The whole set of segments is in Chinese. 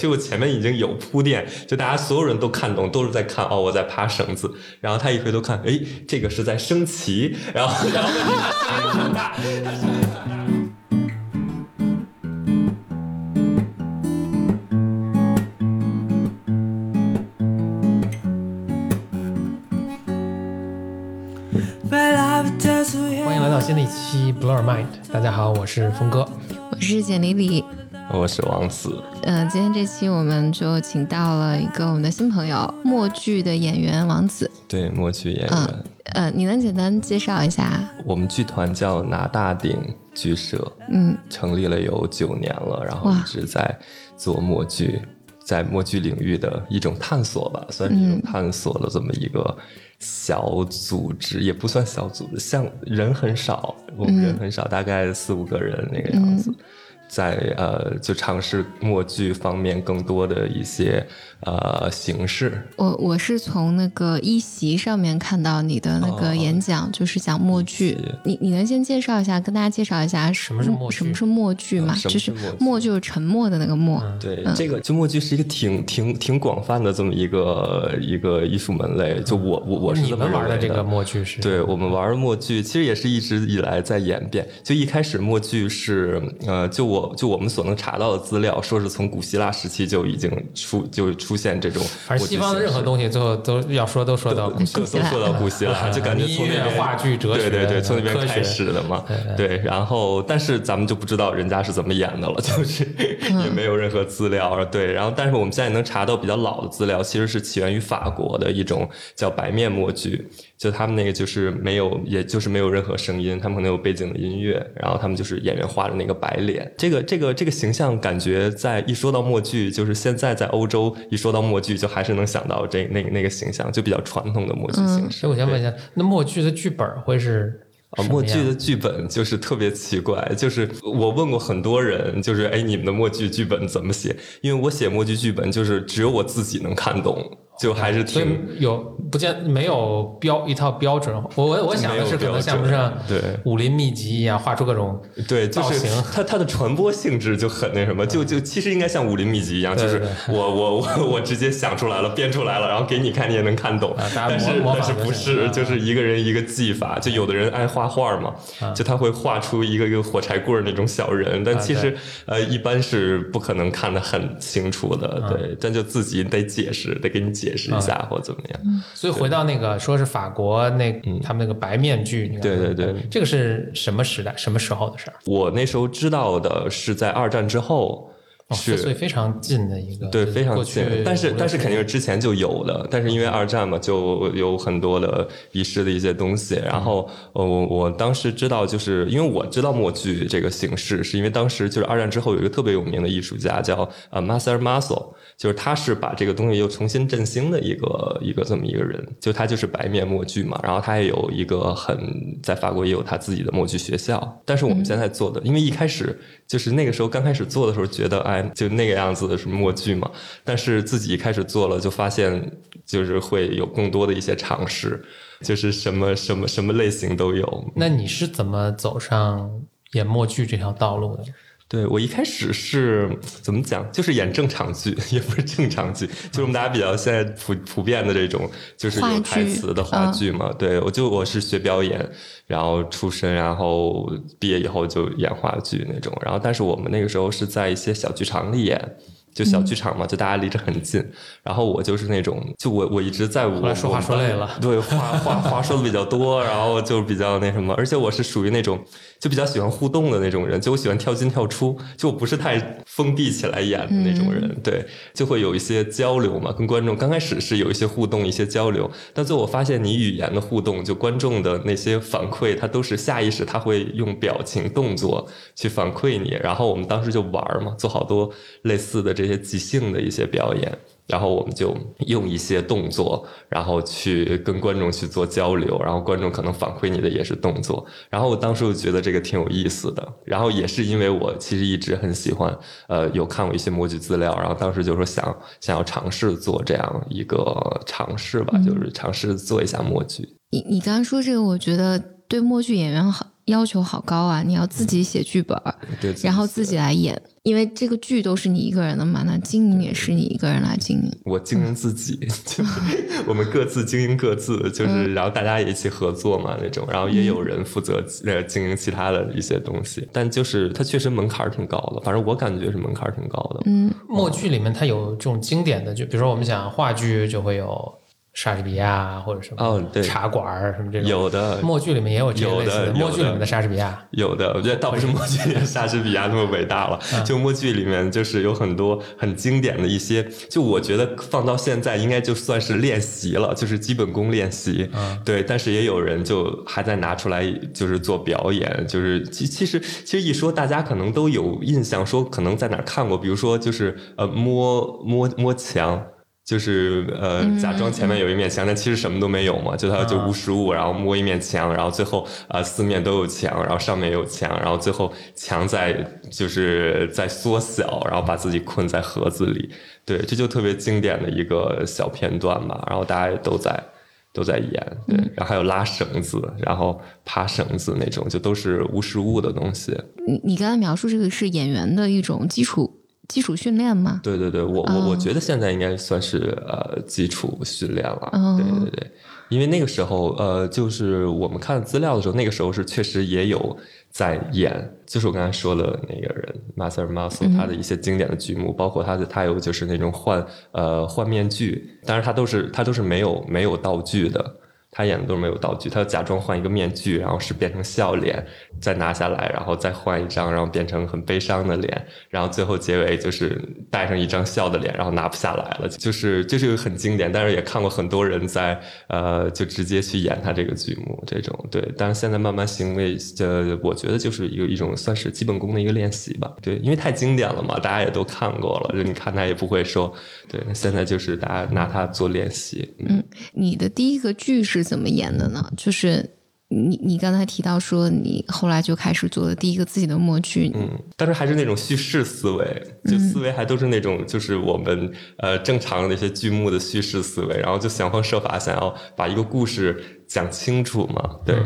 其实我前面已经有铺垫，就大家所有人都看懂，都是在看哦，我在爬绳子。然后他一回头看，哎，这个是在升旗。然后，然后很大。欢迎来到新的一期 Blur Mind。大家好，我是峰哥，我是简丽丽，我是王子。嗯，今天这期我们就请到了一个我们的新朋友，默剧的演员王子。对，默剧演员。呃，你能简单介绍一下？我们剧团叫拿大顶剧社，嗯，成立了有九年了，然后一直在做默剧，在默剧领域的一种探索吧，算是一种探索的这么一个。小组织也不算小组织，像人很少，我们人很少，大概四五个人那个样子。在呃，就尝试默剧方面更多的一些呃形式。我我是从那个一席上面看到你的那个演讲，就是讲默剧。你你能先介绍一下，跟大家介绍一下什么是默什么是默剧嘛？就是默就是沉默的那个默。对，这个就默剧是一个挺挺挺广泛的这么一个一个艺术门类。就我我我是怎么玩的这个默剧是？对我们玩的默剧其实也是一直以来在演变。就一开始默剧是呃，就我。就我们所能查到的资料，说是从古希腊时期就已经出就出现这种。而西方的任何东西，最后都要说都说到都说到古希腊，就感觉从那边、话剧、哲学，对对对，从那边开始的嘛。对，然后但是咱们就不知道人家是怎么演的了，就是也没有任何资料。对，然后但是我们现在能查到比较老的资料，其实是起源于法国的一种叫白面默剧。就他们那个就是没有，也就是没有任何声音，他们可能有背景的音乐，然后他们就是演员画的那个白脸，这个这个这个形象感觉在一说到默剧，就是现在在欧洲一说到默剧，就还是能想到这那那个形象，就比较传统的默剧形式。我想问一下，那默剧的剧本会是？啊，默剧的剧本就是特别奇怪，就是我问过很多人，就是哎，你们的默剧剧本怎么写？因为我写默剧剧本，就是只有我自己能看懂。就还是挺有不见没有标一套标准，我我我想的是可能像不像对武林秘籍一样画出各种对就是它它的传播性质就很那什么，就就其实应该像武林秘籍一样，就是我我我我直接想出来了编出来了，然后给你看你也能看懂，但是但是不是就是一个人一个技法，就有的人爱画画嘛，就他会画出一个一个火柴棍那种小人，但其实呃一般是不可能看得很清楚的，对，但就自己得解释，得给你解。解释一下或怎么样？所以回到那个，说是法国那他们那个白面具，对对对，这个是什么时代、什么时候的事儿？我那时候知道的是在二战之后。是，所以非常近的一个，对，非常近。但是，但是肯定是之前就有的。但是因为二战嘛，就有很多的遗失的一些东西。然后，呃，我我当时知道，就是因为我知道默剧这个形式，是因为当时就是二战之后有一个特别有名的艺术家叫呃 Marcel Marceau，就是他是把这个东西又重新振兴的一个一个这么一个人。就他就是白面默剧嘛。然后他也有一个很在法国也有他自己的默剧学校。但是我们现在做的，因为一开始就是那个时候刚开始做的时候，觉得哎。就那个样子的什么默剧嘛，但是自己开始做了，就发现就是会有更多的一些尝试，就是什么什么什么类型都有。那你是怎么走上演默剧这条道路的？对我一开始是怎么讲，就是演正常剧，也不是正常剧，就是我们大家比较现在普普遍的这种，就是有台词的话剧嘛。对我就我是学表演，然后出身，然后毕业以后就演话剧那种。然后但是我们那个时候是在一些小剧场里演。就小剧场嘛，就大家离着很近，然后我就是那种，就我我一直在我说话说累了，对话话话说的比较多，然后就比较那什么，而且我是属于那种就比较喜欢互动的那种人，就我喜欢跳进跳出，就我不是太封闭起来演的那种人，对，就会有一些交流嘛，跟观众刚开始是有一些互动，一些交流，但最后我发现你语言的互动，就观众的那些反馈，他都是下意识，他会用表情动作去反馈你，然后我们当时就玩嘛，做好多类似的。这些即兴的一些表演，然后我们就用一些动作，然后去跟观众去做交流，然后观众可能反馈你的也是动作。然后我当时就觉得这个挺有意思的，然后也是因为我其实一直很喜欢，呃，有看过一些默剧资料，然后当时就说想想要尝试做这样一个尝试吧，就是尝试做一下默剧。你你刚刚说这个，我觉得对默剧演员好。要求好高啊！你要自己写剧本，对，然后自己来演，因为这个剧都是你一个人的嘛，那经营也是你一个人来经营。我经营自己，就是我们各自经营各自，就是然后大家也一起合作嘛那种，然后也有人负责呃经营其他的一些东西，但就是它确实门槛挺高的，反正我感觉是门槛挺高的。嗯，默剧里面它有这种经典的，就比如说我们讲话剧就会有。莎士比亚或者什么哦，对，茶馆儿什么这种有的，默剧里面也有这类似的。默剧里面的莎士比亚有的，我觉得倒不是默剧里面莎士比亚那么伟大了，就默剧里面就是有很多很经典的一些，就我觉得放到现在应该就算是练习了，就是基本功练习。对，但是也有人就还在拿出来就是做表演，就是其其实其实一说大家可能都有印象，说可能在哪看过，比如说就是呃摸摸摸墙。就是呃，假装前面有一面墙，但其实什么都没有嘛，就他就无实物，然后摸一面墙，然后最后啊四面都有墙，然后上面有墙，然后最后墙在就是在缩小，然后把自己困在盒子里，对，这就特别经典的一个小片段吧，然后大家也都在都在演，对，然后还有拉绳子，然后爬绳子那种，就都是无实物的东西。你你刚才描述这个是演员的一种基础。基础训练吗？对对对，我我我觉得现在应该算是呃基础训练了。对对对，因为那个时候呃，就是我们看资料的时候，那个时候是确实也有在演，就是我刚才说的那个人 m a s t e r m a s 他的一些经典的剧目，包括他的他有就是那种换呃换面具，但是他都是他都是没有没有道具的。他演的都是没有道具，他假装换一个面具，然后是变成笑脸，再拿下来，然后再换一张，然后变成很悲伤的脸，然后最后结尾就是带上一张笑的脸，然后拿不下来了，就是这是很经典，但是也看过很多人在呃就直接去演他这个剧目这种对，但是现在慢慢行为，呃，我觉得就是一一种算是基本功的一个练习吧，对，因为太经典了嘛，大家也都看过了，就你看他也不会说，对，现在就是大家拿它做练习。嗯，你的第一个剧是。是怎么演的呢？就是你你刚才提到说你后来就开始做的第一个自己的默剧，嗯，但是还是那种叙事思维，就思维还都是那种就是我们呃正常的那些剧目的叙事思维，然后就想方设法想要把一个故事讲清楚嘛，对。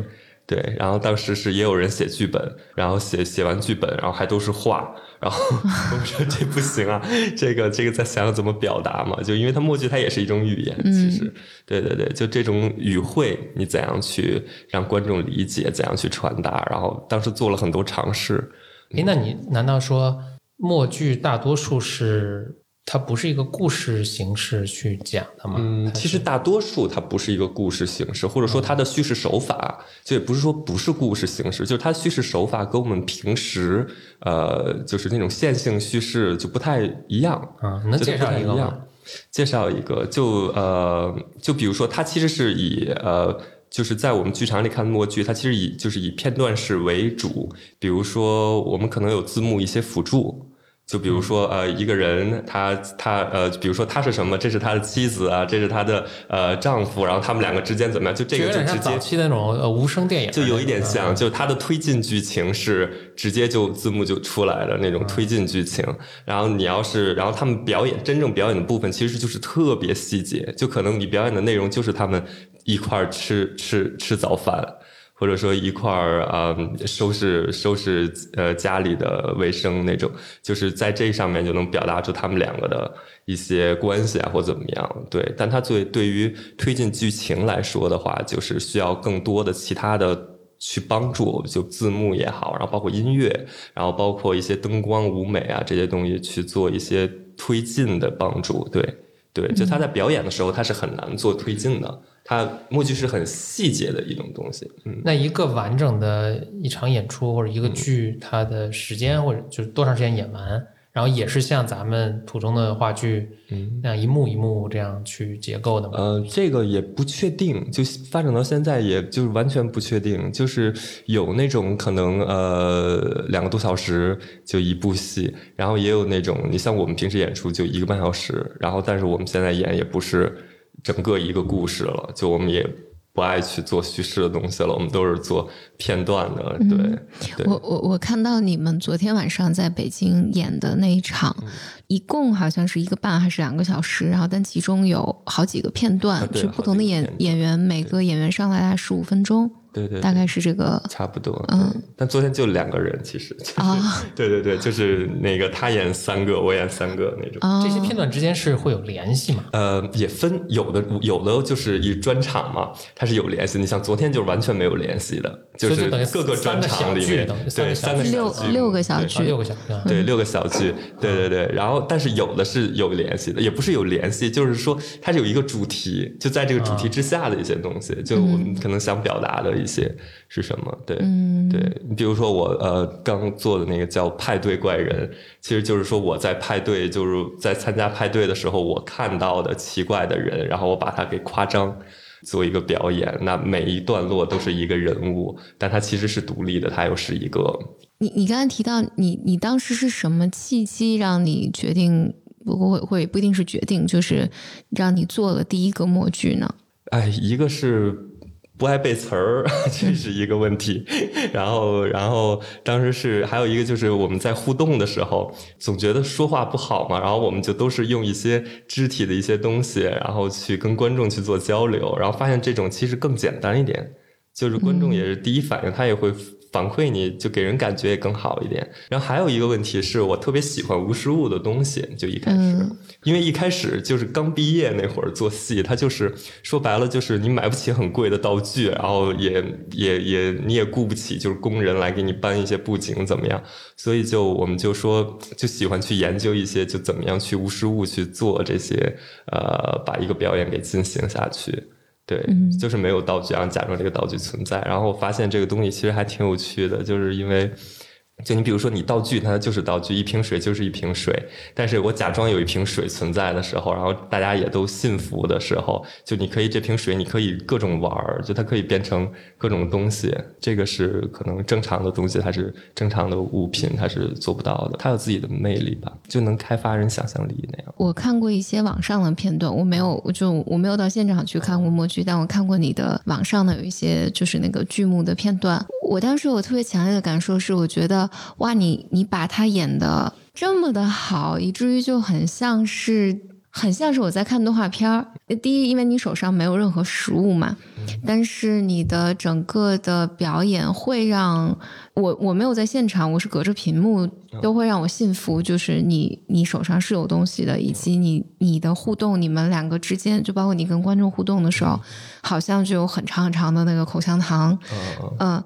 对，然后当时是也有人写剧本，然后写写完剧本，然后还都是画，然后我们说这不行啊，这个这个再想想怎么表达嘛，就因为它默剧它也是一种语言，其实，对对对，就这种语汇你怎样去让观众理解，怎样去传达，然后当时做了很多尝试。哎，那你难道说默剧大多数是？它不是一个故事形式去讲的嘛？嗯，其实大多数它不是一个故事形式，或者说它的叙事手法，就也不是说不是故事形式，就是它叙事手法跟我们平时呃，就是那种线性叙事就不太一样啊。能介绍一个吗？介绍一个，就呃，就比如说，它其实是以呃，就是在我们剧场里看默剧，它其实以就是以片段式为主，比如说我们可能有字幕一些辅助。就比如说，呃，一个人，他他呃，比如说他是什么？这是他的妻子啊，这是他的呃丈夫，然后他们两个之间怎么样？就这个就直接早期那种呃无声电影，就有一点像，就他的推进剧情是直接就字幕就出来的那种推进剧情。然后你要是，然后他们表演真正表演的部分，其实就是特别细节，就可能你表演的内容就是他们一块儿吃吃吃早饭。或者说一块儿啊，收拾收拾呃家里的卫生那种，就是在这上面就能表达出他们两个的一些关系啊，或怎么样？对，但他最对于推进剧情来说的话，就是需要更多的其他的去帮助，就字幕也好，然后包括音乐，然后包括一些灯光舞美啊这些东西去做一些推进的帮助。对，对，就他在表演的时候，他是很难做推进的。它目剧是很细节的一种东西。嗯，那一个完整的一场演出或者一个剧，它的时间或者就是多长时间演完，然后也是像咱们普通的话剧，嗯，那样一幕一幕这样去结构的吗？呃，这个也不确定，就发展到现在，也就是完全不确定。就是有那种可能，呃，两个多小时就一部戏，然后也有那种，你像我们平时演出就一个半小时，然后但是我们现在演也不是。整个一个故事了，就我们也不爱去做叙事的东西了，我们都是做片段的。对，我我我看到你们昨天晚上在北京演的那一场，一共好像是一个半还是两个小时，然后但其中有好几个片段，是不同的演演员，每个演员上来大概十五分钟。对对，大概是这个差不多。嗯，但昨天就两个人，其实 啊，对对对，就是那个他演三个，我演三个那种。这些片段之间是会有联系吗？呃，也分，有的有的就是以专场嘛，它是有联系。你像昨天就是完全没有联系的，就是各个专场里面，对，三个六六个小剧，六个小剧，对，六个小剧，对对对。然后，但是有的是有联系的，也不是有联系，就是说它是有一个主题，就在这个主题之下的一些东西，就我们可能想表达的。一些是什么？对，对你比如说我呃刚做的那个叫派对怪人，其实就是说我在派对，就是在参加派对的时候，我看到的奇怪的人，然后我把它给夸张做一个表演。那每一段落都是一个人物，但它其实是独立的，它又是一个。你你刚才提到你你当时是什么契机让你决定不会会不一定是决定，就是让你做了第一个默剧呢？哎，一个是。不爱背词儿，这是一个问题。然后，然后当时是还有一个，就是我们在互动的时候，总觉得说话不好嘛。然后我们就都是用一些肢体的一些东西，然后去跟观众去做交流。然后发现这种其实更简单一点，就是观众也是第一反应，他也会。反馈你就给人感觉也更好一点。然后还有一个问题是我特别喜欢无实物的东西，就一开始，因为一开始就是刚毕业那会儿做戏，它就是说白了就是你买不起很贵的道具，然后也也也你也雇不起就是工人来给你搬一些布景怎么样，所以就我们就说就喜欢去研究一些就怎么样去无实物去做这些呃把一个表演给进行下去。对，就是没有道具，然后假装这个道具存在，然后发现这个东西其实还挺有趣的，就是因为。就你比如说，你道具它就是道具，一瓶水就是一瓶水。但是我假装有一瓶水存在的时候，然后大家也都信服的时候，就你可以这瓶水，你可以各种玩儿，就它可以变成各种东西。这个是可能正常的东西，它是正常的物品，它是做不到的。它有自己的魅力吧，就能开发人想象力那样。我看过一些网上的片段，我没有，我就我没有到现场去看过默剧，但我看过你的网上的有一些就是那个剧目的片段。我当时我特别强烈的感受是，我觉得。哇，你你把他演的这么的好，以至于就很像是很像是我在看动画片儿。第一，因为你手上没有任何实物嘛，但是你的整个的表演会让我我没有在现场，我是隔着屏幕，都会让我信服，就是你你手上是有东西的，以及你你的互动，你们两个之间，就包括你跟观众互动的时候，好像就有很长很长的那个口香糖，嗯。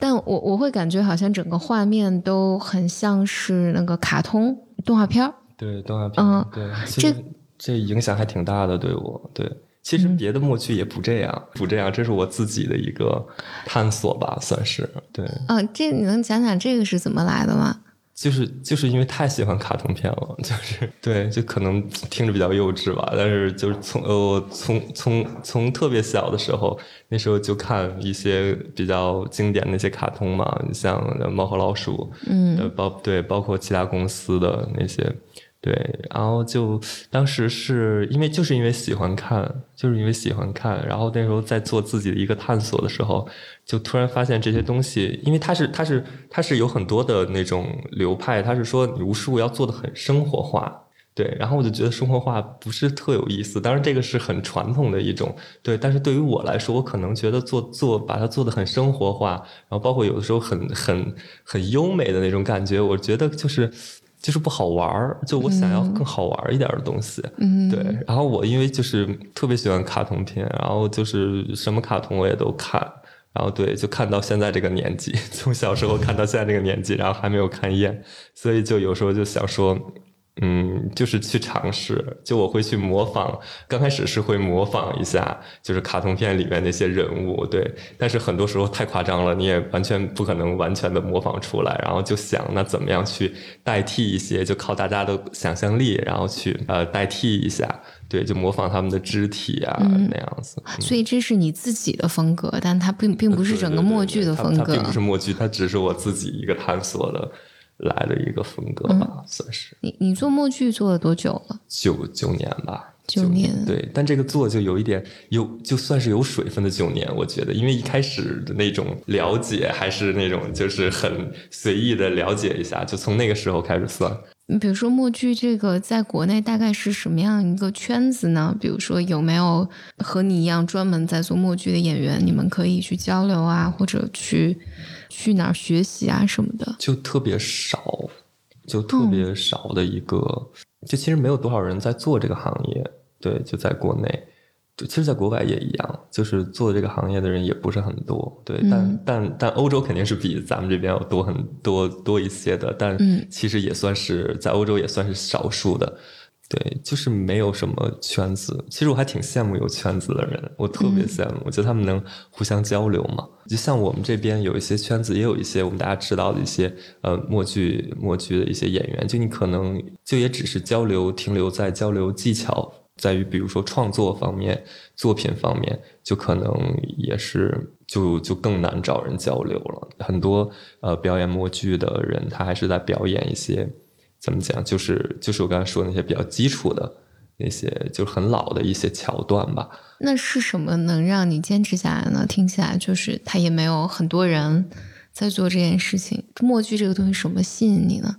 但我我会感觉好像整个画面都很像是那个卡通动画片儿，对动画片，嗯，对，这这影响还挺大的，对我，对，其实别的默剧也不这样，不这样，这是我自己的一个探索吧，算是，对，嗯，这你能讲讲这个是怎么来的吗？就是就是因为太喜欢卡通片了，就是对，就可能听着比较幼稚吧，但是就是从呃从从从特别小的时候，那时候就看一些比较经典的那些卡通嘛，像猫和老鼠，嗯，包对包括其他公司的那些。对，然后就当时是因为就是因为喜欢看，就是因为喜欢看，然后那时候在做自己的一个探索的时候，就突然发现这些东西，因为它是它是它是有很多的那种流派，它是说武术要做的很生活化，对，然后我就觉得生活化不是特有意思，当然这个是很传统的一种，对，但是对于我来说，我可能觉得做做把它做的很生活化，然后包括有的时候很很很优美的那种感觉，我觉得就是。就是不好玩儿，就我想要更好玩一点的东西，对。然后我因为就是特别喜欢卡通片，然后就是什么卡通我也都看，然后对，就看到现在这个年纪，从小时候看到现在这个年纪，然后还没有看厌，所以就有时候就想说。嗯，就是去尝试，就我会去模仿。刚开始是会模仿一下，就是卡通片里面那些人物，对。但是很多时候太夸张了，你也完全不可能完全的模仿出来。然后就想，那怎么样去代替一些？就靠大家的想象力，然后去呃代替一下，对，就模仿他们的肢体啊那样子。所以这是你自己的风格，但它并并不是整个默剧的风格。它并不是默剧，它只是我自己一个探索的。来的一个风格吧，算是。你你做默剧做了多久了？九九年吧。九年，对，但这个做就有一点有，就算是有水分的九年，我觉得，因为一开始的那种了解还是那种就是很随意的了解一下，就从那个时候开始算。你比如说默剧这个在国内大概是什么样一个圈子呢？比如说有没有和你一样专门在做默剧的演员，你们可以去交流啊，或者去去哪儿学习啊什么的？就特别少，就特别少的一个，就其实没有多少人在做这个行业。对，就在国内。其实，在国外也一样，就是做这个行业的人也不是很多，对，但但但欧洲肯定是比咱们这边要多很多多一些的，但其实也算是在欧洲也算是少数的，对，就是没有什么圈子。其实我还挺羡慕有圈子的人，我特别羡慕，我觉得他们能互相交流嘛。就像我们这边有一些圈子，也有一些我们大家知道的一些呃默剧默剧的一些演员，就你可能就也只是交流，停留在交流技巧。在于，比如说创作方面、作品方面，就可能也是就就更难找人交流了。很多呃表演默剧的人，他还是在表演一些怎么讲，就是就是我刚才说那些比较基础的那些，就是很老的一些桥段吧。那是什么能让你坚持下来呢？听起来就是他也没有很多人在做这件事情。默剧这个东西，什么吸引你呢？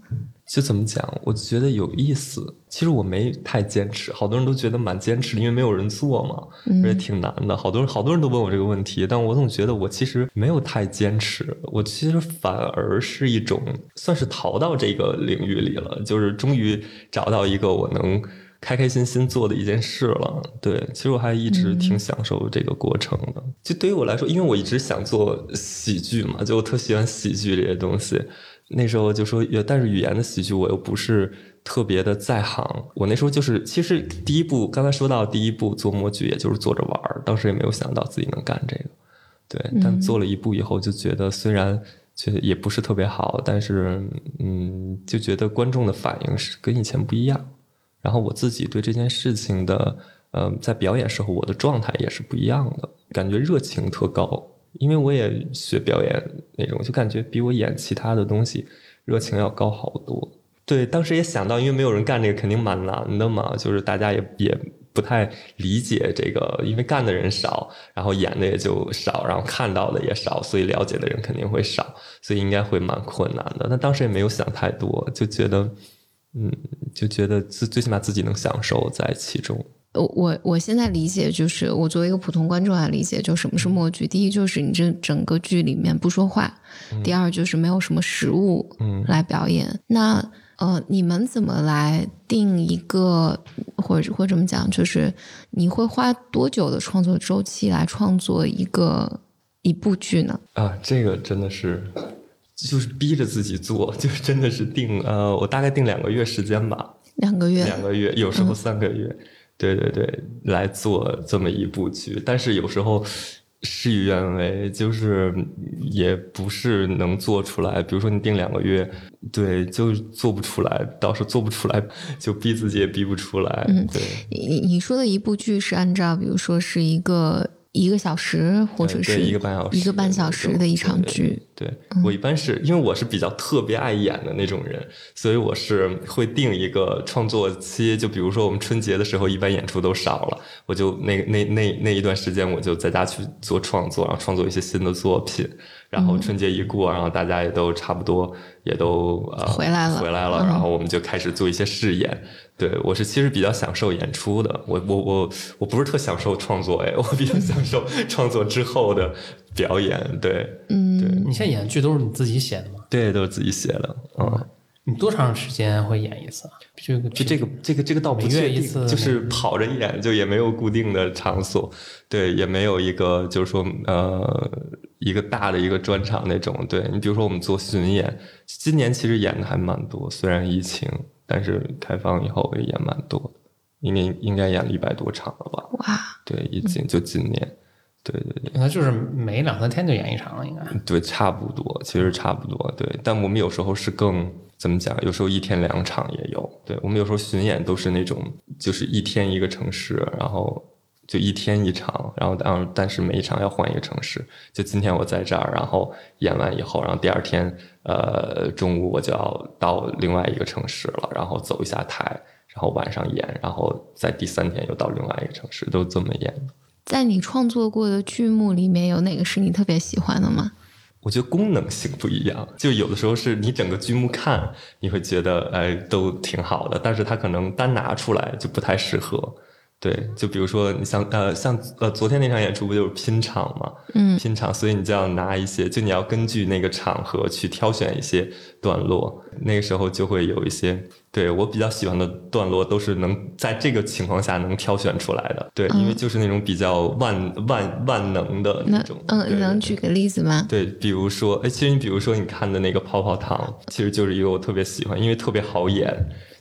就怎么讲，我觉得有意思。其实我没太坚持，好多人都觉得蛮坚持的，因为没有人做嘛，而且挺难的。好多人好多人都问我这个问题，但我总觉得我其实没有太坚持。我其实反而是一种算是逃到这个领域里了，就是终于找到一个我能开开心心做的一件事了。对，其实我还一直挺享受这个过程的。就对于我来说，因为我一直想做喜剧嘛，就我特喜欢喜剧这些东西。那时候就说，但是语言的喜剧我又不是特别的在行。我那时候就是，其实第一步刚才说到第一步做模具，也就是做着玩儿，当时也没有想到自己能干这个。对，但做了一步以后，就觉得虽然觉得也不是特别好，但是嗯，就觉得观众的反应是跟以前不一样。然后我自己对这件事情的，呃，在表演时候我的状态也是不一样的，感觉热情特高。因为我也学表演那种，就感觉比我演其他的东西热情要高好多。对，当时也想到，因为没有人干这个，肯定蛮难的嘛。就是大家也也不太理解这个，因为干的人少，然后演的也就少，然后看到的也少，所以了解的人肯定会少，所以应该会蛮困难的。那当时也没有想太多，就觉得，嗯，就觉得最最起码自己能享受在其中。我我我现在理解就是，我作为一个普通观众来理解，就什么是默剧。第一就是你这整个剧里面不说话，第二就是没有什么实物来表演。那呃，你们怎么来定一个，或者或者怎么讲，就是你会花多久的创作周期来创作一个一部剧呢？啊，这个真的是就是逼着自己做，就真的是定呃，我大概定两个月时间吧，两个月，两个月，有时候三个月。对对对，来做这么一部剧，但是有时候事与愿违，就是也不是能做出来。比如说你定两个月，对，就做不出来，到时候做不出来，就逼自己也逼不出来。嗯，对。你你说的一部剧是按照，比如说是一个。一个小时，或者是一个半小时，一个半小时的一场剧。对我一般是因为我是比较特别爱演的那种人，所以我是会定一个创作期。就比如说我们春节的时候，一般演出都少了，我就那那那那一段时间，我就在家去做创作，然后创作一些新的作品。然后春节一过，然后大家也都差不多，也都呃回来了，回来了。然后我们就开始做一些试演。对我是其实比较享受演出的，我我我我不是特享受创作哎，我比较 享受创作之后的表演。对，嗯，对你现在演的剧都是你自己写的吗？对，都是自己写的。嗯，你多长时间会演一次啊？就就这个这个这个倒不确定，就是跑着演，就也没有固定的场所，对，也没有一个就是说呃一个大的一个专场那种。对你比如说我们做巡演，今年其实演的还蛮多，虽然疫情，但是开放以后也演蛮多的，今年应该演了一百多场了吧？哇，对，已经就今年，对对对，那就是每两三天就演一场了，应该对，差不多，其实差不多，对，但我们有时候是更。怎么讲？有时候一天两场也有。对我们有时候巡演都是那种，就是一天一个城市，然后就一天一场，然后但但是每一场要换一个城市。就今天我在这儿，然后演完以后，然后第二天呃中午我就要到另外一个城市了，然后走一下台，然后晚上演，然后在第三天又到另外一个城市，都这么演。在你创作过的剧目里面，有哪个是你特别喜欢的吗？我觉得功能性不一样，就有的时候是你整个剧目看，你会觉得哎都挺好的，但是它可能单拿出来就不太适合。对，就比如说你像呃像呃昨天那场演出不就是拼场嘛，嗯，拼场，所以你就要拿一些，就你要根据那个场合去挑选一些段落，那个时候就会有一些对我比较喜欢的段落，都是能在这个情况下能挑选出来的，对，因为就是那种比较万万万能的那那种，嗯，对能举个例子吗？对，比如说，哎，其实你比如说你看的那个泡泡糖，其实就是一个我特别喜欢，因为特别好演，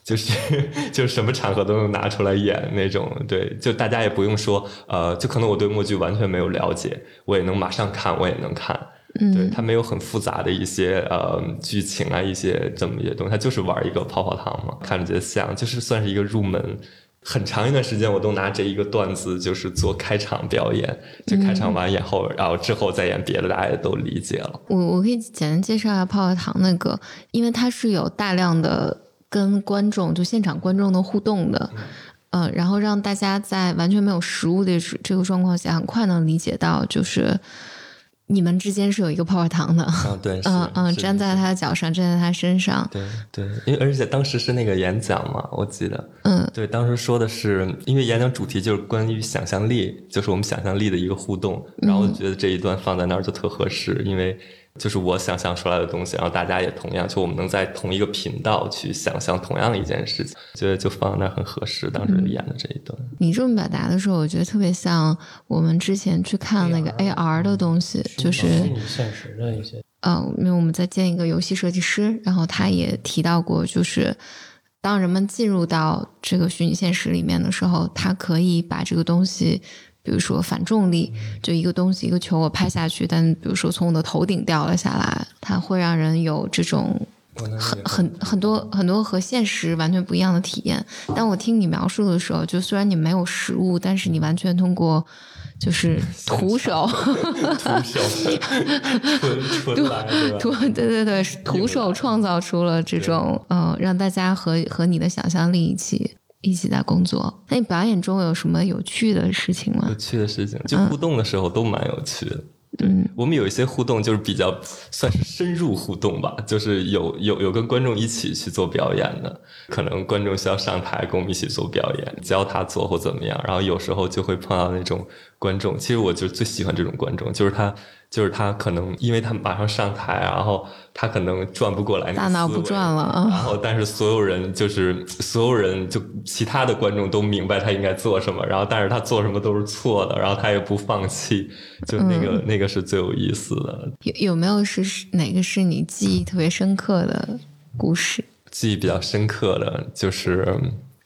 就是 就是什么场合都能拿出来演那种。对，就大家也不用说，呃，就可能我对默剧完全没有了解，我也能马上看，我也能看。嗯对，它没有很复杂的一些呃剧情啊，一些这么一些东西，它就是玩一个泡泡糖嘛，看着觉得像，就是算是一个入门。很长一段时间，我都拿这一个段子就是做开场表演，就开场完以后，然后之后再演别的，大家也都理解了。我我可以简单介绍一下泡泡糖那个，因为它是有大量的跟观众就现场观众的互动的，呃，然后让大家在完全没有实物的这个状况下，很快能理解到就是你们之间是有一个泡泡糖的，啊，对，是嗯嗯，是粘在他的脚上，粘在他身上，对对，因为而且当时是那个演讲嘛，我记得，嗯。对，当时说的是，因为演讲主题就是关于想象力，就是我们想象力的一个互动，然后我觉得这一段放在那儿就特合适，因为就是我想象出来的东西，然后大家也同样，就我们能在同一个频道去想象同样一件事情，觉得就放在那儿很合适。当时演的这一段，你这么表达的时候，我觉得特别像我们之前去看那个 AR 的东西，就是虚拟现实的一些，呃，因为我们在见一个游戏设计师，然后他也提到过，就是当人们进入到这个虚拟现实里面的时候，他可以把这个东西，比如说反重力，就一个东西一个球我拍下去，但比如说从我的头顶掉了下来，它会让人有这种很很很多很多和现实完全不一样的体验。但我听你描述的时候，就虽然你没有实物，但是你完全通过就是 徒手。徒手 纯纯来对吧？徒对对对，徒手创造出了这种呃，让大家和和你的想象力一起一起在工作。那你表演中有什么有趣的事情吗有？趣的事情，就互动的时候都蛮有趣的。嗯我们有一些互动就是比较算是深入互动吧，就是有有有跟观众一起去做表演的，可能观众需要上台跟我们一起做表演，教他做或怎么样，然后有时候就会碰到那种观众，其实我就最喜欢这种观众，就是他就是他可能因为他马上上台，然后他可能转不过来那个大脑不转了啊然后但是所有人就是所有人就其他的观众都明白他应该做什么，然后但是他做什么都是错的，然后他也不放弃，就那个、那个是最有意思的。有有没有是是哪个是你记忆特别深刻的故事？记忆比较深刻的就是，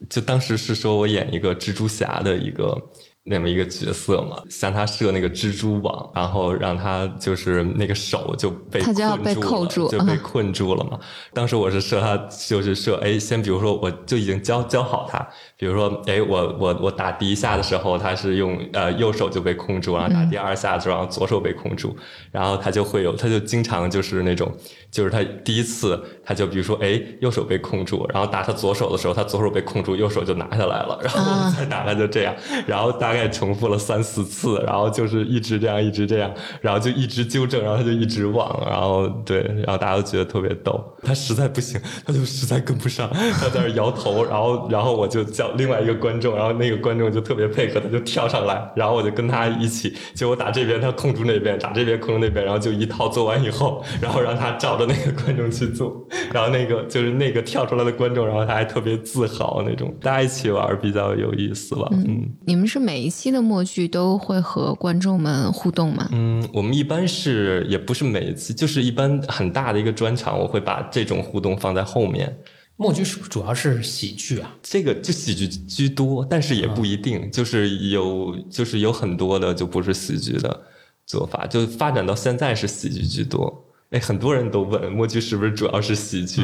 就当时是说我演一个蜘蛛侠的一个那么一个角色嘛，向他设那个蜘蛛网，然后让他就是那个手就被他就要被困住了扣住就被啊困住了嘛。当时我是设他就是设，哎，先比如说我就已经教教好他，比如说，哎，我我我打第一下的时候，他是用呃右手就被控住，然后打第二下的时候，然后左手被控住，然后他就会有，他就经常就是那种，就是他第一次他就比如说，哎，右手被控住，然后打他左手的时候，他左手被控住，右手就拿下来了，然后再打他就这样，然后大概重复了三四次，然后就是一直这样，一直这样，然后就一直纠正，然后他就一直忘，然后对，然后大家都觉得特别逗，他实在不行，他就实在跟不上，他在那摇头，然后然后我就叫另外一个观众，然后那个观众就特别配合，他就跳上来，然后我就跟他一起，就我打这边他控住那边，打这边控住那边，然后就一套做完以后，然后让他照着那个观众去做，然后那个就是那个跳出来的观众，然后他还特别自豪那种，大家一起玩比较有意思吧，嗯。你们是每一期的默剧都会和观众们互动吗？嗯，我们一般是也不是每一次，就是一般很大的一个专场，我会把这种互动放在后面。默剧是不是主要是喜剧啊？这个就喜剧居多，但是也不一定，就是有就是有很多的就不是喜剧的做法，就发展到现在是喜剧居多。哎，很多人都问默剧是不是主要是喜剧？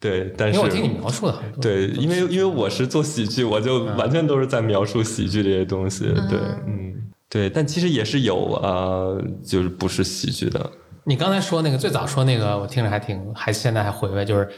对，但是因为我听你描述的很多，对，因为因为我是做喜剧，我就完全都是在描述喜剧这些东西。对，嗯，对，但其实也是有呃，就是不是喜剧的。你刚才说那个最早说那个，我听着还挺，还现在还回味，就是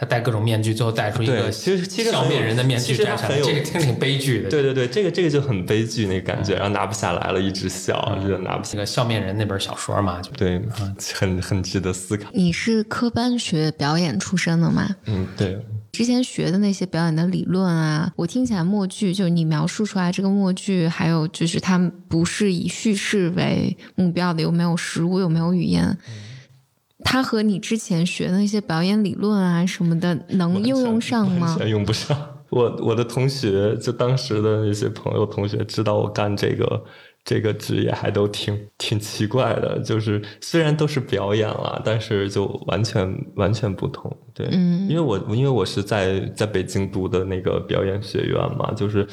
他戴各种面具，最后戴出一个对其实其实很笑面人的面具这个挺挺悲剧的。对对对，这个这个就很悲剧那个感觉，然后拿不下来了，一直笑，就拿不下那。个笑面人那本小说嘛，就对，很很值得思考。你是科班学表演出身的吗？嗯，对，之前学的那些表演的理论啊，我听起来默剧，就你描述出来这个默剧，还有就是它不是以叙事为目标的，又没有实物，又没有语言，它和你之前学的那些表演理论啊什么的，能应用上吗用不上。我我的同学，就当时的那些朋友同学，知道我干这个这个职业，还都挺挺奇怪的。就是虽然都是表演了，但是就完全完全不同。对，嗯因为我因为我是在在北京读的那个表演学院嘛，就是。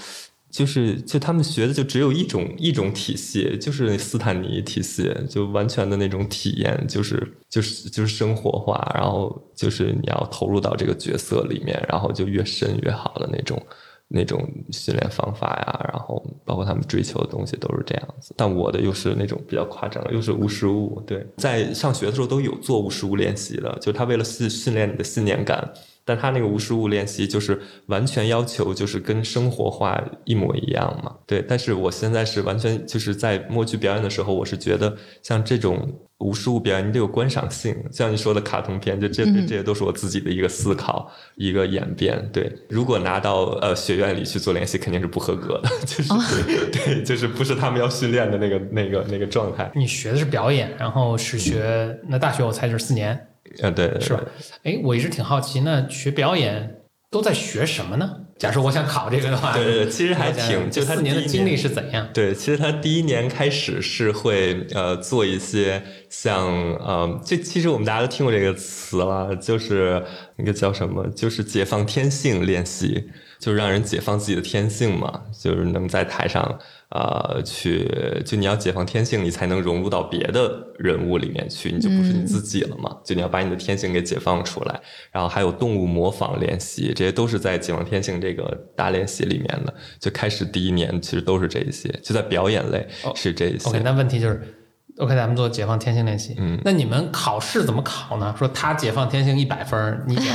就是就他们学的就只有一种一种体系，就是斯坦尼体系，就完全的那种体验，就是就是就是生活化，然后就是你要投入到这个角色里面，然后就越深越好的那种那种训练方法呀，然后包括他们追求的东西都是这样子。但我的又是那种比较夸张，又是无实物。对，在上学的时候都有做无实物练习的，就他为了训训练你的信念感。但他那个无实物练习就是完全要求就是跟生活化一模一样嘛，对。但是我现在是完全就是在默剧表演的时候，我是觉得像这种无实物表演，你得有观赏性，像你说的卡通片，就这这这些都是我自己的一个思考，一个演变。对，如果拿到呃学院里去做练习，肯定是不合格的，就是、对 对，就是不是他们要训练的那个那个那个状态。你学的是表演，然后是学那大学我猜就是四年，呃，对，对是吧？哎，我一直挺好奇，那学表演都在学什么呢？假设我想考这个的话，对对对其实还挺这就他四年的经历是怎样？对，其实他第一年开始是会呃做一些像呃，这其实我们大家都听过这个词了，就是那个叫什么，就是解放天性练习，就是让人解放自己的天性嘛，就是能在台上呃去，就你要解放天性，你才能融入到别的人物里面去，你就不是你自己了嘛，就你要把你的天性给解放出来。然后还有动物模仿练习，这些都是在解放天性这个大练习里面的。就开始第一年其实都是这一些，就在表演类是这一些。OK，那问题就是，OK，咱们做解放天性练习。嗯，那你们考试怎么考呢？说他解放天性一百分，你解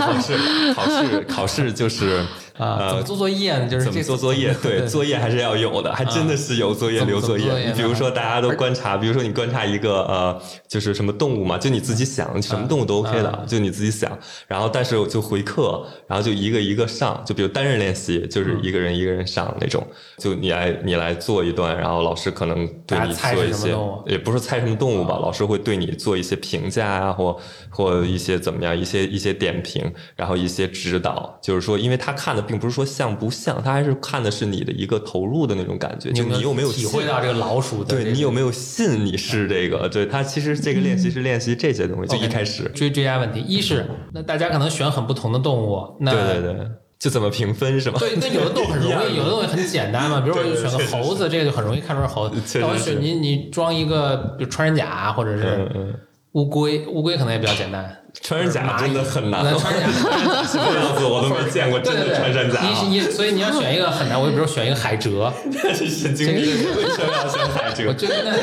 考试考试考试就是啊？怎么呃。做作业呢？就是怎么做作业？对，作业还是要有的，还真的是有作业留作业业。你比如说，大家都观察，比如说你观察一个呃，就是什么动物嘛，就你自己想，什么动物都 OK 啊的，就你自己想。然后，但是就回课，然后就一个一个上，就比如单人练习，就是一个人一个人上那种。就你来你来做一段，然后老师可能对你做一些也不是猜什么动物吧，老师会对你做一些评价啊，或或一些怎么样，一些一些点评，然后一些指导，就是说，因为他看的并不是说像不像，他还是看的是你的一个投入的那种感觉，就你有没有体会到这个老鼠的这个？对你有没有信你是这个？对他其实这个练习是练习这些东西，就一开始，追追加问题，一是那大家可能选很不同的动物，那对对对，就怎么评分是吗？对，那有的动物很容易，有的东西很简单嘛。比如说对对选个猴子，这个就很容易看出来猴子。确实是但我选你，你装一个，比如穿山甲或者嗯是嗯，乌龟，乌龟可能也比较简单。穿山甲真的很难，穿山甲什么样子我都没见过，真的穿山甲啊，你你所以你要选一个很难，我就比如选一个海蜇，是神经病，为什么要选海蜇我蜇？觉得那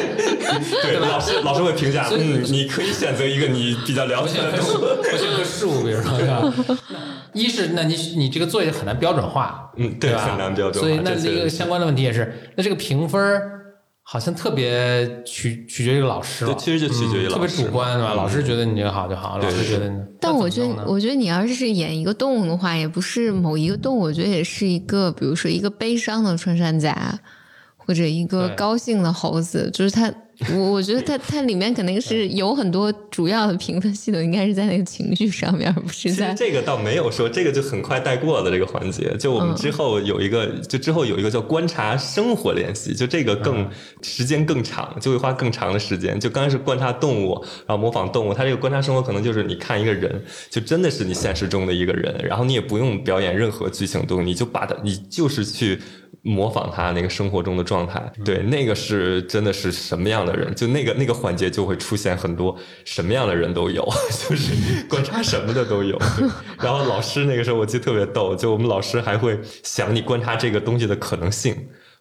对，老师老师会评价，所以嗯，你可以选择一个你比较了解的动物。我选个树，比如说是吧？一是那你你这个作业很难标准化，嗯对？很难标准化所以那这个相关的问题也是，那这个评分儿好像特别取取决于老师了对，，其实就取决于特别主观，对吧？嗯老师觉得你这个好就好，老师觉得你。但我觉得我觉得你要是演一个动物的话，也不是某一个动物，我觉得也是一个，比如说一个悲伤的穿山甲，或者一个高兴的猴子，就是它，我我觉得它它里面肯定是有很多主要的评分系统，应该是在那个情绪上面，而不是其实在这个倒没有说，这个就很快带过的这个环节。就我们嗯之后有一个，就之后有一个叫观察生活练习，就这个更、嗯时间更长，就会花更长的时间。就刚开始观察动物，然后模仿动物，它这个观察生活可能就是你看一个人，就真的是你现实中的一个人，然后你也不用表演任何剧情东西，你就把它，你就是去。模仿他那个生活中的状态，对，那个是真的是什么样的人，就那个那个环节就会出现很多什么样的人都有，就是观察什么的都有。然后老师那个时候我记得特别逗，就我们老师还会想你观察这个东西的可能性。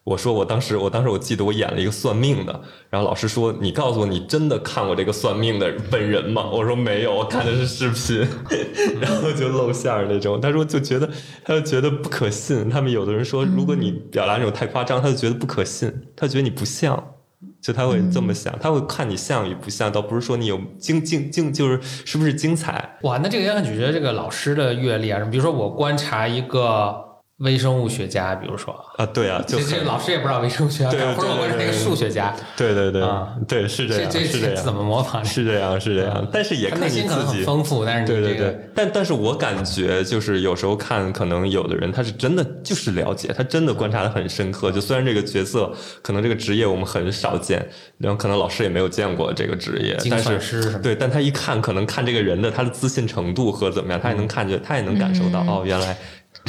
我说我当时，我当时我记得我演了一个算命的，然后老师说你告诉我你真的看过这个算命的本人吗？我说没有，我看的是视频，然后就露馅儿那种。他说就觉得他就觉得不可信，他们有的人说如果你表达那种太夸张，他就觉得不可信，他觉得你不像。就他会这么想，他会看你像与不像，倒不是说你有精精精，就是是不是精彩。哇，那这个也很取决于这个老师的阅历啊。比如说，我观察一个。微生物学家，比如说啊，对啊，就这老师也不知道微生物学家，或者我是那个数学家，对对对，对是这样，是这样，怎么模仿？是这样，是这样，但是也看你自己丰富，但是对对对，但但是我感觉就是有时候看，可能有的人他是真的就是了解，他真的观察的很深刻。就虽然这个角色可能这个职业我们很少见，然后可能老师也没有见过这个职业，但是对，但他一看，可能看这个人的他的自信程度和怎么样，他也能看见，他也能感受到哦，原来。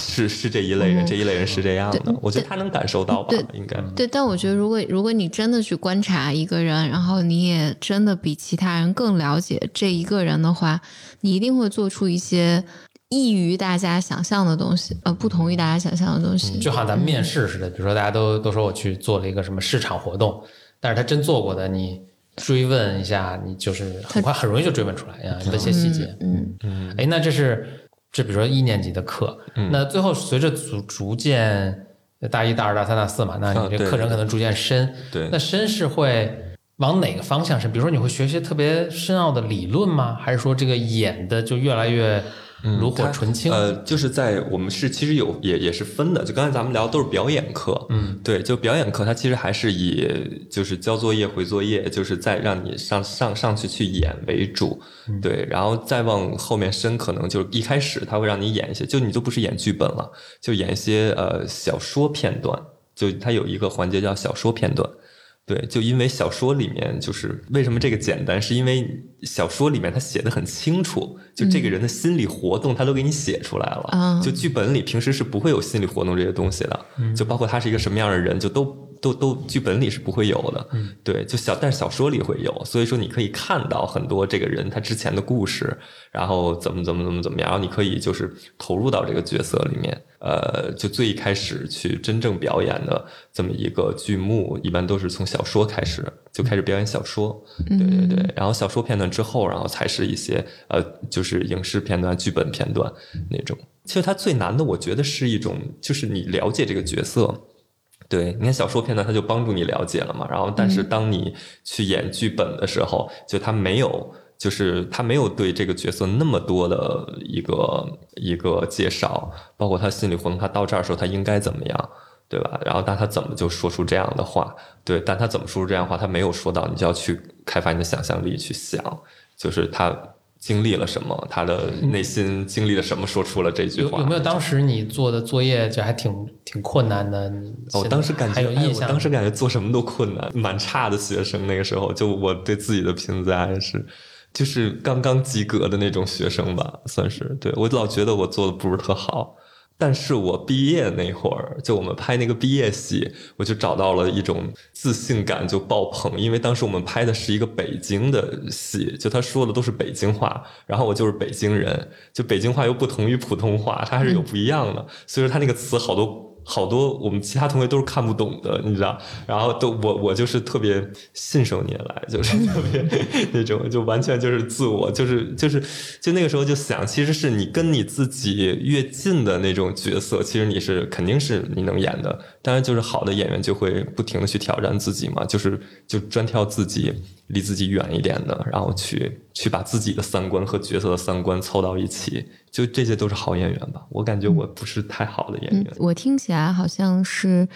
是是这一类人，这一类人是这样的，我觉得他能感受到吧，应该对。但我觉得，如果如果你真的去观察一个人，然后你也真的比其他人更了解这一个人的话，你一定会做出一些异于大家想象的东西，呃，不同于大家想象的东西。就好像咱们面试似的，比如说大家都都说我去做了一个什么市场活动，但是他真做过的，你追问一下，你就是很快很容易就追问出来呀，这些细节。嗯嗯，哎，那这是。这比如说一年级的课，那最后随着逐逐渐大一、大二、大三、大四嘛，那你这课程可能逐渐深。对，那深是会往哪个方向深？比如说你会学些特别深奥的理论吗？还是说这个演的就越来越？炉火纯青，呃，就是在我们是其实有也也是分的，就刚才咱们聊都是表演课，嗯，对，就表演课它其实还是以就是交作业回作业，就是在让你上上上去去演为主，对，然后再往后面深，可能就是一开始他会让你演一些，就你就不是演剧本了，就演一些呃小说片段，就它有一个环节叫小说片段。对，就因为小说里面就是为什么这个简单，是因为小说里面他写的很清楚，就这个人的心理活动他都给你写出来了。就剧本里平时是不会有心理活动这些东西的，就包括他是一个什么样的人，就都。都都剧本里是不会有的，嗯，对，就小但是小说里会有，所以说你可以看到很多这个人他之前的故事，然后怎么怎么怎么怎么样，然后你可以就是投入到这个角色里面，呃，就最开始去真正表演的这么一个剧目，一般都是从小说开始就开始表演小说，对对对，然后小说片段之后，然后才是一些呃，就是影视片段、剧本片段那种。其实它最难的，我觉得是一种，就是你了解这个角色。对，你看小说片段，它就帮助你了解了嘛。然后，但是当你去演剧本的时候，就他没有，就是他没有对这个角色那么多的一个一个介绍，包括他心理活动，他到这儿时候他应该怎么样，对吧？然后，但他怎么就说出这样的话？对，但他怎么说出这样的话？他没有说到，你就要去开发你的想象力去想，就是他。经历了什么？他的内心经历了什么？说出了这句话。有没有当时你做的作业就还挺挺困难的？我当时感觉，当时感觉做什么都困难，蛮差的学生。那个时候，就我对自己的评价也是，就是刚刚及格的那种学生吧，算是。对我老觉得我做的不是特好。但是我毕业那会儿，就我们拍那个毕业戏，我就找到了一种自信感就爆棚，因为当时我们拍的是一个北京的戏，就他说的都是北京话，然后我就是北京人，就北京话又不同于普通话，它还是有不一样的，所以说他那个词好多。好多我们其他同学都是看不懂的，你知道？然后都我我就是特别信手拈来，就是 特别那种，就完全就是自我，就是就是就那个时候就想，其实是你跟你自己越近的那种角色，其实你是肯定是你能演的。当然，就是好的演员就会不停的去挑战自己嘛，就是就专挑自己离自己远一点的，然后去去把自己的三观和角色的三观凑到一起。就这些都是好演员吧？我感觉我不是太好的演员。我听起来好像是，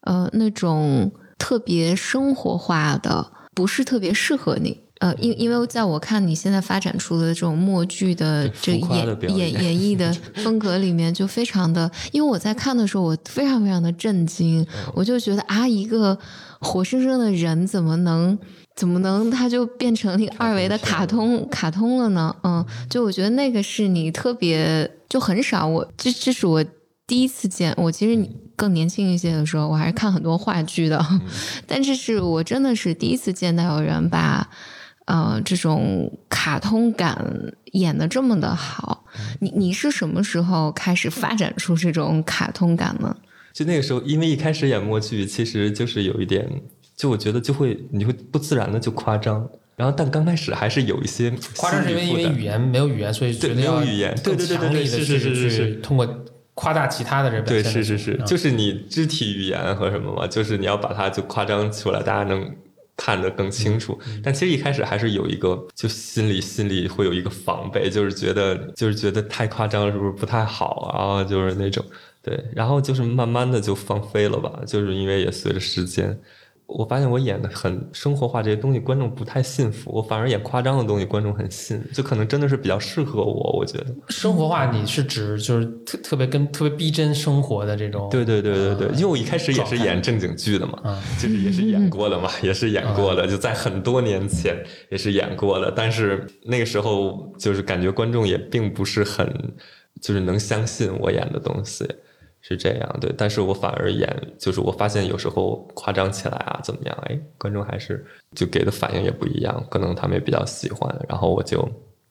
呃，那种特别生活化的，不是特别适合你。呃，因因为在我看你现在发展出的这种默剧的这演演演绎的 风格里面，就非常的。因为我在看的时候，我非常非常的震惊，我就觉得啊，一个活生生的人怎么能？怎么能他就变成那个二维的卡通卡通了呢？嗯，就我觉得那个是你特别就很少，我这这是我第一次见。我其实更年轻一些的时候，我还是看很多话剧的，但这是我真的是第一次见到有人把呃这种卡通感演的这么的好。你你是什么时候开始发展出这种卡通感呢？就那个时候，因为一开始演默剧，其实就是有一点，就我觉得就会你会不自然的就夸张，然后但刚开始还是有一些夸张是因为因为语言没有语言，所以觉得对没有要语言对对对对更强力的是是是是是通过夸大其他的人表对，是是是，嗯就是你肢体语言和什么嘛，就是你要把它就夸张出来，大家能看得更清楚。但其实一开始还是有一个，就心里心里会有一个防备，就是觉得就是觉得太夸张了，是不是不太好啊？就是那种对，然后就是慢慢的就放飞了吧，就是因为也随着时间。我发现我演的很生活化，这些东西观众不太信服，我反而演夸张的东西观众很信，就可能真的是比较适合我，我觉得。生活化，你是指就是特特别跟特别逼真生活的这种，对对对对对，啊因为我一开始也是演正经剧的嘛，啊就是也是演过的嘛，也是演过的，就在很多年前也是演过的，但是那个时候就是感觉观众也并不是很就是能相信我演的东西。是这样，对，但是我反而演，就是我发现有时候夸张起来啊，怎么样？哎，观众还是就给的反应也不一样，可能他们也比较喜欢，然后我就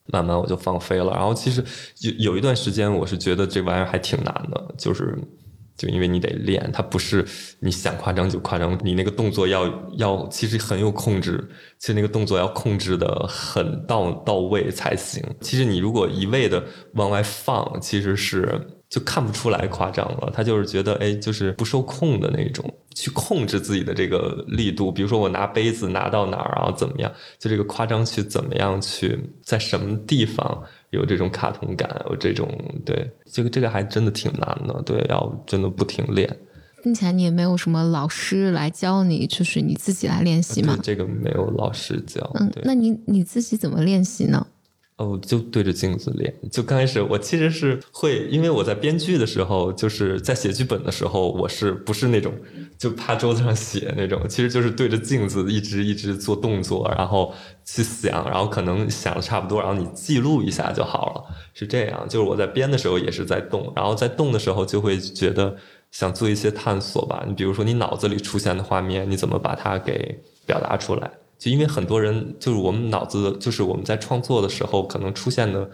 慢慢我就放飞了。然后其实有有一段时间，我是觉得这玩意儿还挺难的，就是就因为你得练，它不是你想夸张就夸张，你那个动作要要其实很有控制，其实那个动作要控制的很到到位才行。其实你如果一味的往外放，其实是。就看不出来夸张了，他就是觉得哎，就是不受控的那种，去控制自己的这个力度。比如说我拿杯子拿到哪儿，啊怎么样，就这个夸张去怎么样去在什么地方有这种卡通感，有这种对这个这个还真的挺难的，对，要真的不停练。并且你也没有什么老师来教你，就是你自己来练习嘛，？这个没有老师教，对，。嗯那你你自己怎么练习呢？哦，就对着镜子练。就刚开始，我其实是会，因为我在编剧的时候，就是在写剧本的时候，我是不是那种就趴桌子上写那种？其实就是对着镜子一直一直做动作，然后去想，然后可能想的差不多，然后你记录一下就好了。是这样，就是我在编的时候也是在动，然后在动的时候就会觉得想做一些探索吧。你比如说，你脑子里出现的画面，你怎么把它给表达出来？就因为很多人就是我们脑子，就是我们在创作的时候可能出现的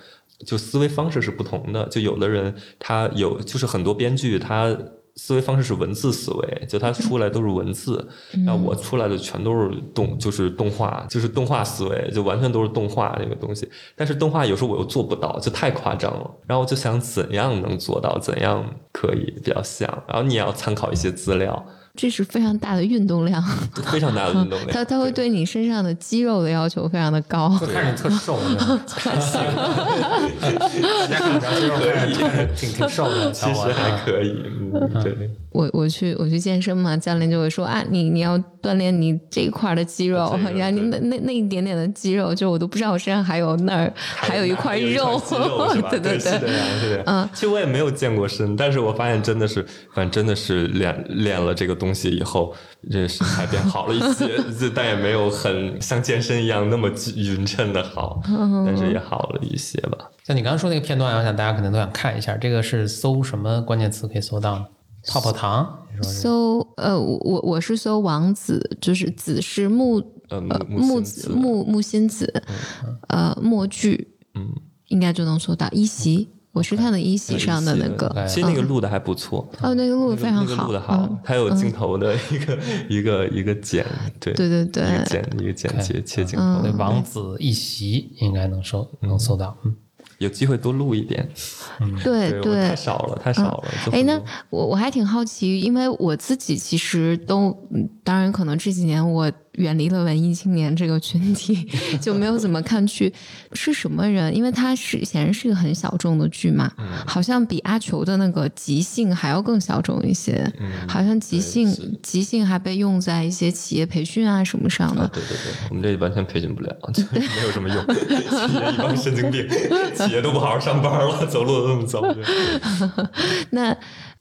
就思维方式是不同的。就有的人他有，就是很多编剧他思维方式是文字思维，就他出来都是文字，那、我出来的全都是动，就是动画，就是动画思维，就完全都是动画那个东西。但是动画有时候我又做不到，就太夸张了。然后我就想怎样能做到，怎样可以比较像。然后你也要参考一些资料，这是非常大的运动量，非常大的运动量。它它会对你身上的肌肉的要求非常的高。就看着你特瘦的，大家看不着肌肉，看着挺挺瘦的，其实还可以，嗯，对。我我去我去健身嘛，教练就会说啊，你你要锻炼你这一块的肌肉，然后你那那那一点点的肌肉，就我都不知道我身上还有那儿还有一块肉？对 对，是这样，是这样。嗯，其实我也没有健过身，但是我发现真的是，反正真的是练练了这个东西以后，这身材变好了一些，这但也没有很像健身一样那么匀称的好，但是也好了一些吧。像你刚刚说那个片段，我想大家可能都想看一下，这个是搜什么关键词可以搜到呢？泡泡糖？搜呃，我我我是搜王子，就是子是木呃，呃木木子子木木心子，呃墨剧，嗯，应该就能搜到一席。我是看的一席上的那个，其实那个录的还不错。哦，那个录的非常好，录的好嗯，还有镜头的一个一个一个剪，对对对对。一个剪一个剪切切镜头。对，，王子一席应该能搜能搜到。嗯，有机会多录一点。我对对太，少了，太少了。就哎，那我我还挺好奇，因为我自己其实都，嗯当然可能这几年我远离了文艺青年这个群体，就没有怎么看剧。是什么人？因为它是显然是一个很小众的剧嘛，嗯好像比阿球的那个即兴还要更小众一些。嗯好像即兴即兴还被用在一些企业培训啊什么上的。对对对，我们这完全培训不了，就没有什么用。企业一帮神经病，企业都不好好上班了，走路都这么走。那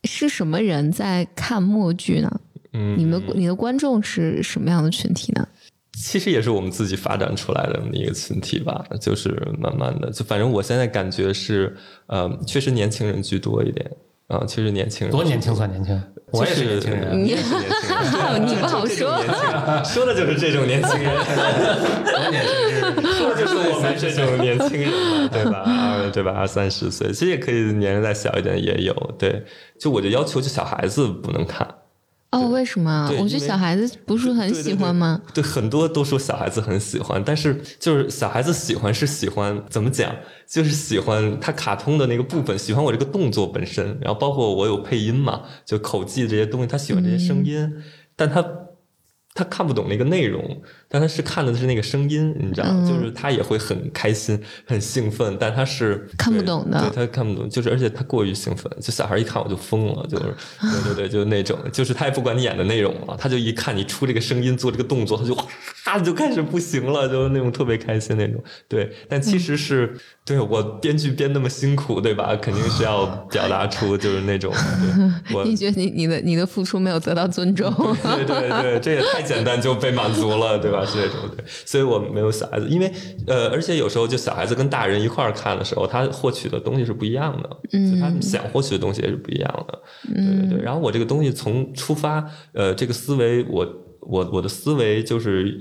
是什么人在看默剧呢？嗯，你们你的观众是什么样的群体呢？其实也是我们自己发展出来的一个群体吧，就是慢慢的，就反正我现在感觉是，呃，确实年轻人居多一点。啊，确实年轻人多年轻算年轻？我也是年轻人，你也是年轻人，你不好说，说的就是这种年轻人，多年轻人，说的就是我们这种年轻人嘛，对吧？二对吧？二三十岁，其实也可以年龄再小一点，也有。对，就我就要求，就小孩子不能看。哦，为什么？我觉得小孩子不是很喜欢吗？对，很多都说小孩子很喜欢，但是就是小孩子喜欢是喜欢怎么讲？就是喜欢他卡通的那个部分，喜欢我这个动作本身，然后包括我有配音嘛，就口技这些东西，他喜欢这些声音，但他。他看不懂那个内容，但他是看的是那个声音，你知道，就是他也会很开心、很兴奋，但他是看不懂的，对他看不懂，就是而且他过于兴奋，就小孩一看我就疯了，就是 对对对，就是那种，就是他也不管你演的内容了，他就一看你出这个声音做这个动作，他就哇就开始不行了，就是那种特别开心那种，对，但其实是对我编剧编那么辛苦，对吧？肯定是要表达出就是那种，你觉得你你的你的付出没有得到尊重？对对对，这也太。简单就被满足了，对吧？是这种对，所以我没有小孩子，因为呃，而且有时候就小孩子跟大人一块儿看的时候，他获取的东西是不一样的，嗯，他们想获取的东西也是不一样的，对对对。然后我这个东西从出发，呃，这个思维，我我我的思维就是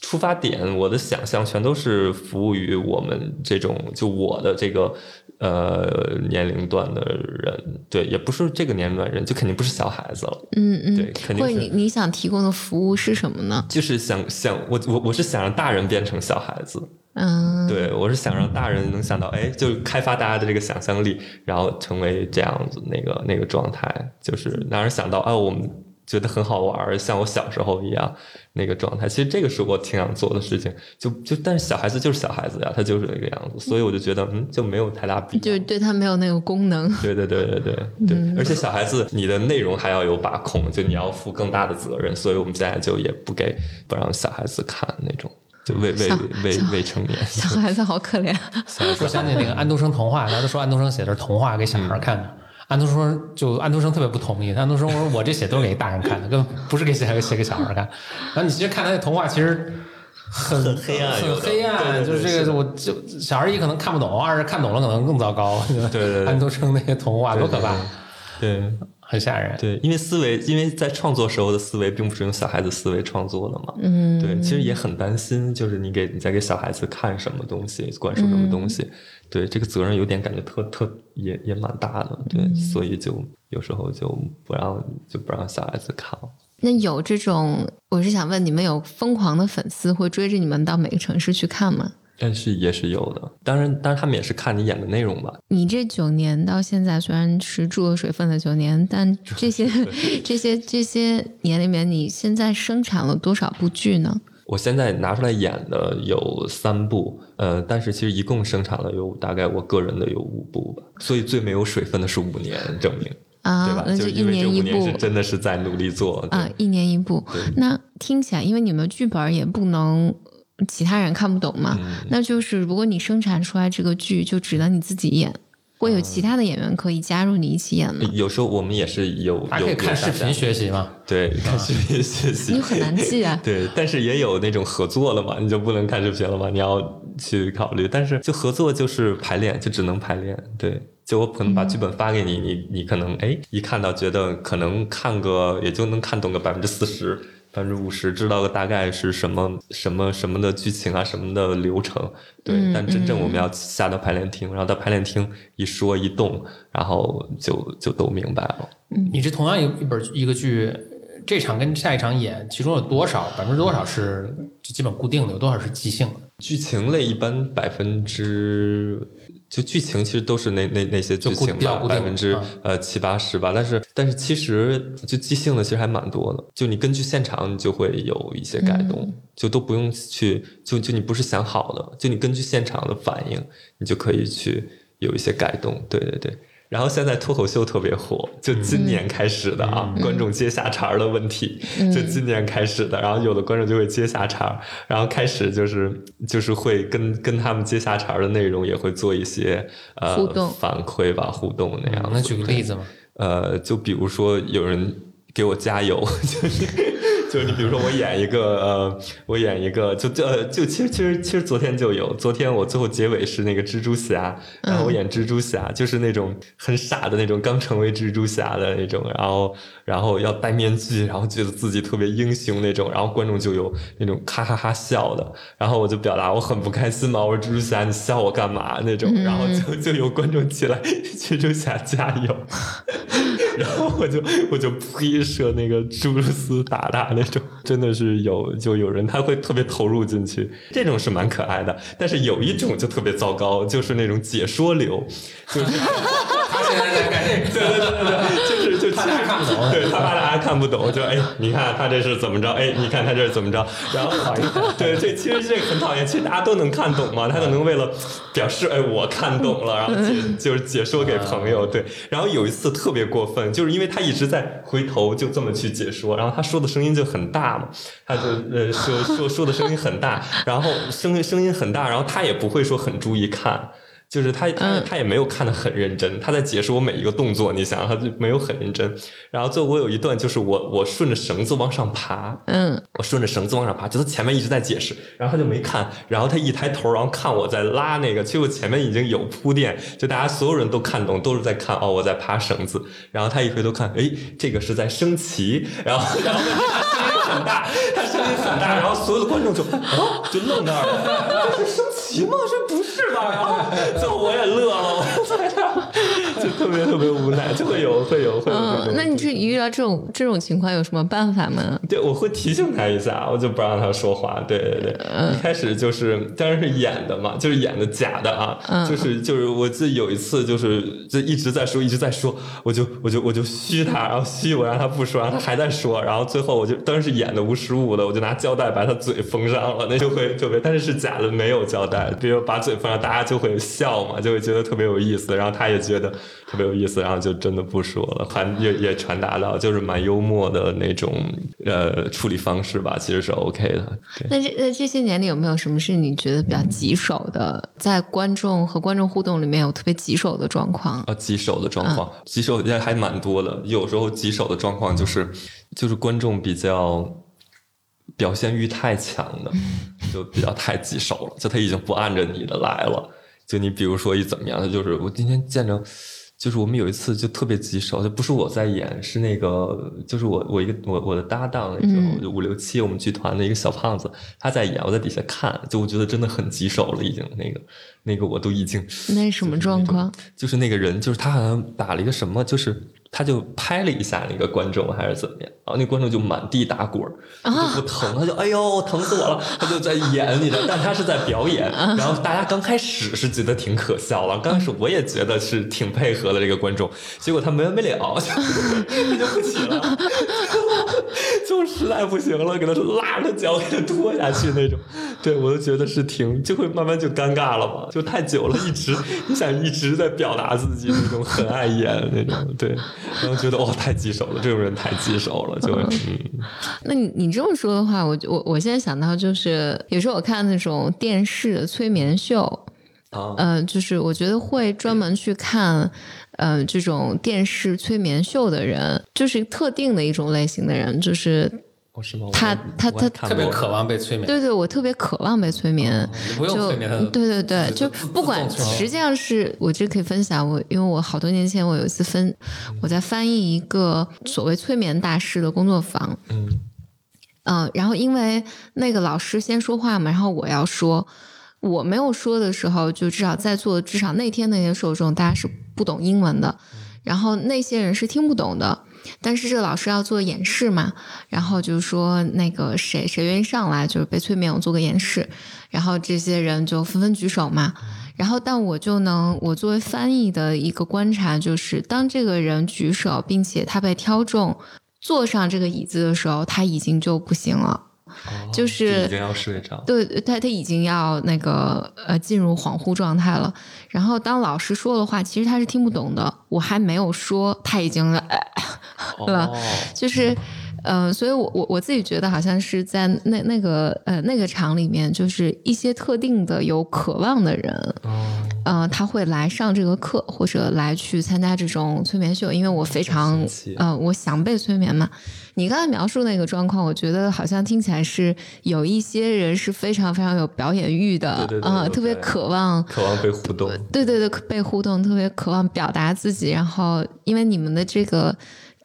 出发点，我的想象全都是服务于我们这种，就我的这个。呃，年龄段的人，对，也不是这个年龄段人，就肯定不是小孩子了。嗯嗯，对，肯定。或者你你想提供的服务是什么呢？就是想想我我我是想让大人变成小孩子。嗯，对我是想让大人能想到，哎，就开发大家的这个想象力，然后成为这样子那个那个状态，就是让人想到，哎，我们。觉得很好玩，像我小时候一样那个状态。其实这个是我挺想做的事情，就就但是小孩子就是小孩子呀，他就是那个样子，所以我就觉得嗯，就没有太大必要，就是对他没有那个功能。对对对对对对，而且小孩子你的内容还要有把控，就你要负更大的责任，所以我们现在就也不给不让小孩子看那种，就未未未未成年。小孩子好可怜。说想起那个安徒生童话，大家都说安徒生写的是童话给小孩看的。安徒生就安徒生特别不同意，安徒生我说我这写都是给大人看的，根本不是给写写给小孩看。然后你其实看他那童话，其实很黑暗，很黑暗，就是这个，我就小孩一可能看不懂，二是看懂了可能更糟糕。对对，安徒生那些童话多可怕，对，很吓人。对，因为思维，因为在创作时候的思维并不是用小孩子思维创作的嘛。嗯，对，其实也很担心，就是你给你在给小孩子看什么东西，灌输什么东西。对这个责任有点感觉特特也也蛮大的，对，所以就有时候就不让就不让小孩子看了。那有这种，我是想问你们，有疯狂的粉丝会追着你们到每个城市去看吗？但是也是有的，当然，当然他们也是看你演的内容吧。你这九年到现在，虽然是注了水分的九年，但 这些这些这些年里面，你现在生产了多少部剧呢？我现在拿出来演的有三部，呃，但是其实一共生产了有大概我个人的有五部吧，所以最没有水分的是五年，证明啊，对吧？就一年一部，真的是在努力做啊，一年一部。那听起来，因为你们剧本也不能其他人看不懂嘛，那就是如果你生产出来这个剧，就只能你自己演。会有其他的演员可以加入你一起演吗？有时候我们也是有，还可以看视频学习嘛？对，看视频学习。你很难记啊。对，但是也有那种合作了嘛，你就不能看视频了嘛，你要去考虑。但是就合作就是排练，就只能排练。对，就我可能把剧本发给你，你你可能哎一看到觉得可能看个也就能看懂个百分之四十。百分之五十知道个大概是什么什么什么的剧情啊，什么的流程，对。但真正我们要下到排练厅，然后到排练厅一说一动，然后就就都明白了。你这同样一一本一个剧，这场跟下一场演，其中有多少百分之多少是就基本固定的，有多少是即兴的？剧情类一般百分之。就剧情其实都是那那那些剧情吧，百分之呃七八十吧。但是但是其实就即兴的其实还蛮多的。就你根据现场，你就会有一些改动，就都不用去就就你不是想好的，就你根据现场的反应，你就可以去有一些改动。对对对。然后现在脱口秀特别火，就今年开始的啊，观众接下茬儿的问题，就今年开始的。然后有的观众就会接下茬儿，然后开始就是就是会跟跟他们接下茬儿的内容也会做一些呃反馈吧，互动那样。那举个例子吗？呃，就比如说有人给我加油，就是。就是你比如说我演一个呃，我演一个就就呃就其实其实其实昨天就有，昨天我最后结尾是那个蜘蛛侠，然后我演蜘蛛侠，就是那种很傻的那种刚成为蜘蛛侠的那种，然后然后要戴面具，然后觉得自己特别英雄那种，然后观众就有那种哈哈哈笑的，然后我就表达我很不开心嘛，我说蜘蛛侠你笑我干嘛？那种，然后就就有观众起来蜘蛛侠加油。然后我就我就呸射那个蛛丝打打那种，真的是有就有人他会特别投入进去，这种是蛮可爱的。但是有一种就特别糟糕，就是那种解说流，就对对对对对，就是就其实看不懂对他怕大家看不懂，就哎，你看他这是怎么着？哎，你看他这是怎么着？然后对这其实这个很讨厌，其实大家都能看懂嘛，他可能为了表示哎我看懂了，然后解就是解说给朋友，对。然后有一次特别过分，就是因为他一直在回头就这么去解说，然后他说的声音就很大嘛，他就呃说说说的声音很大，然后声音声音很大，然后他也不会说很注意看。就是他他也没有看得很认真，他在解释我每一个动作，你想他就没有很认真。然后最后我有一段就是我我顺着绳子往上爬，嗯。我顺着绳子往上爬，就他前面一直在解释，然后他就没看，然后他一抬头，然后看我在拉那个，其实我前面已经有铺垫，就大家所有人都看懂，都是在看哦我在爬绳子，然后他一回头看，哎，这个是在升旗，然后然后他声音很大，他声音很大，然后所有的观众就啊就愣那儿了，这是升旗吗？这不是吧？然后最后我也乐了，我就特别特别无奈，就 会有会有会有那你这遇到这种这种情况有什么办法吗？对，我会提醒他一下，我就不让他说话。对对对，一开始就是当然是演的嘛，就是演的假的啊，就是就是我记得有一次就是就一直在说一直在说，我就我就我就虚他，然后虚我让他不说，然后他还在说，然后最后我就当然是演的无实物的，我就拿胶带把他嘴封上了，那就会特别，但是是假的，没有胶带，比如把嘴封上，大家就会笑嘛，就会觉得特别有意思，然后他也觉得特别有意思，然后就真的不说了，传 也也传达到就是蛮幽默的那种呃处理方式吧，其实是 OK 的。那这那这些年里有没有什么是你觉得比较棘手的，在观众和观众互动里面有特别棘手的状况？啊，棘手的状况，棘手也还蛮多的。有时候棘手的状况就是，就是观众比较表现欲太强的，就比较太棘手了。就他已经不按着你的来了。就你比如说一怎么样，他就是我今天见着。就是我们有一次就特别棘手，就不是我在演，是那个就是我我一个我我的搭档那时候就五六七我们剧团的一个小胖子，他在演，我在底下看，就我觉得真的很棘手了，已经那个那个我都已经那什么状况？就是那个人，就是他好像打了一个什么，就是他就拍了一下那个观众还是怎么样，然后那观众就满地打滚儿，他就不疼，他就哎呦疼死我了，他就在演你的，但他是在表演，然后大家刚开始是觉得挺可笑了，刚开始我也觉得是挺配合的这个观众，结果他没完没了，他 就不起了，就实在不行了，给他拉着脚给他拖下去那种，对我都觉得是挺就会慢慢就尴尬了嘛，就太久了，一直你想一直在表达自己那种很爱演那种，对，然后觉得哦太棘手了，这种人太棘手了，就嗯 那你你这么说的话，我我我现在想到就是，有时候我看那种电视催眠秀，啊呃，就是我觉得会专门去看，呃，这种电视催眠秀的人，就是特定的一种类型的人，就是哦是吗？他他他特别渴望被催眠。对对，我特别渴望被催眠。你不用就催眠他，对对对，就不管实际上是我这可以分享，我因为我好多年前我有一次分，我在翻译一个所谓催眠大师的工作坊，嗯嗯，然后因为那个老师先说话嘛，然后我要说，我没有说的时候，就至少在座的至少那天那些受众大家是不懂英文的，然后那些人是听不懂的。但是这个老师要做演示嘛，然后就说那个谁谁愿意上来，就是被催眠，我做个演示，然后这些人就纷纷举手嘛。然后，但我就能，我作为翻译的一个观察就是，当这个人举手，并且他被挑中坐上这个椅子的时候，他已经就不行了。哦就是已经要睡着，对，他他已经要那个呃进入恍惚状态了。然后当老师说的话，其实他是听不懂的。我还没有说，他已经呃 了哦就是，呃，所以我我我自己觉得好像是在那那个呃那个场里面，就是一些特定的有渴望的人，嗯呃，他会来上这个课，或者来去参加这种催眠秀，因为我非常嗯呃，我想被催眠嘛。你刚才描述那个状况，我觉得好像听起来是有一些人是非常非常有表演欲的，对对对呃，特别渴望。渴望被互动。对对对，被互动，特别渴望表达自己，然后因为你们的这个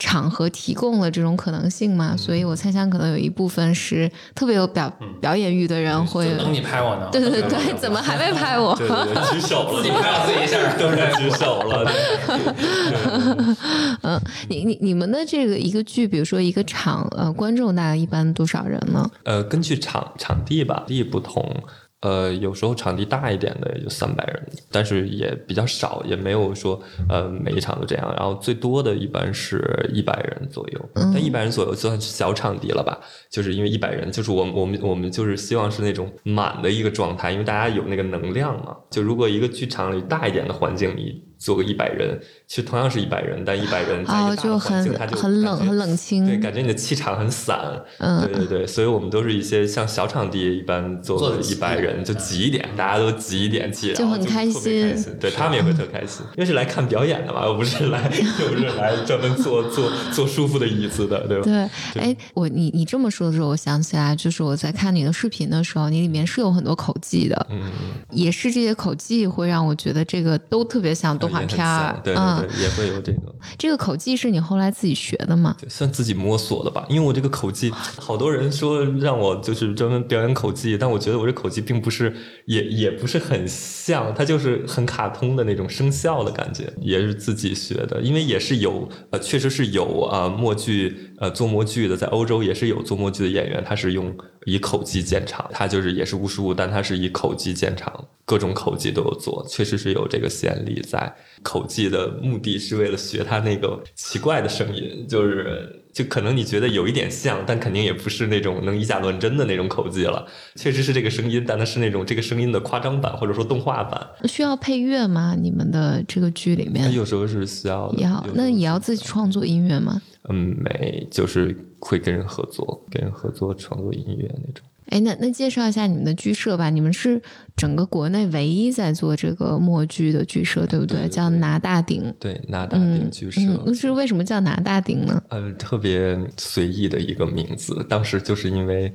场合提供了这种可能性嘛，所以我猜想可能有一部分是特别有表、表演欲的人会，就等你拍我呢。对对对，怎么还没拍我？对对对，举手了，自己拍我自己一下，都是举手了。嗯，你你你们的这个一个剧，比如说一个场，呃，观众大概一般多少人呢？呃，根据场场地吧，地不同。呃，有时候场地大一点的也就三百人，但是也比较少，也没有说呃每一场都这样。然后最多的一般是一百人左右，但一百人左右算是小场地了吧？就是因为一百人，就是我们我们我们就是希望是那种满的一个状态，因为大家有那个能量嘛。就如果一个剧场里大一点的环境里做个一百人，其实同样是一百人，但一百人在一哦，个大就的环境，很它就很冷，很冷清。对，感觉你的气场很散。嗯。对对对，所以我们都是一些像小场地一般做做得挤一百人就挤一点，大家都挤一点挤，就很开心。开心。心。对他们也会特开心，因为是来看表演的嘛，又不是来 又不是来专门坐坐坐舒服的椅子的，对吧？对，哎，我你你这么说的时候，我想起来，就是我在看你的视频的时候，你里面是有很多口技的，嗯，也是这些口技会让我觉得这个都特别像动画片儿。嗯对，也会有这个。这个口技是你后来自己学的吗？对，算自己摸索的吧。因为我这个口技，好多人说让我就是专门表演口技，但我觉得我这口技并不是，也也不是很像，它就是很卡通的那种声效的感觉，也是自己学的。因为也是有呃，确实是有啊、呃默剧呃做模具的，在欧洲也是有做模具的演员，他是用以口技见长，他就是也是巫术，但他是以口技见长，各种口技都有做，确实是有这个先例在。口技的目的是为了学他那个奇怪的声音，就是就可能你觉得有一点像，但肯定也不是那种能以假乱真的那种口技了。确实是这个声音，但它是那种这个声音的夸张版或者说动画版。需要配乐吗？你们的这个剧里它面有时候是需要的，也好那也要自己创作音乐吗？嗯没，就是会跟人合作，跟人合作创作音乐那种。哎，那那介绍一下你们的剧社吧。你们是整个国内唯一在做这个默剧的剧社，对不对对叫拿大顶。对，拿大嗯顶剧社。嗯，是为什么叫拿大顶呢？呃，特别随意的一个名字。当时就是因为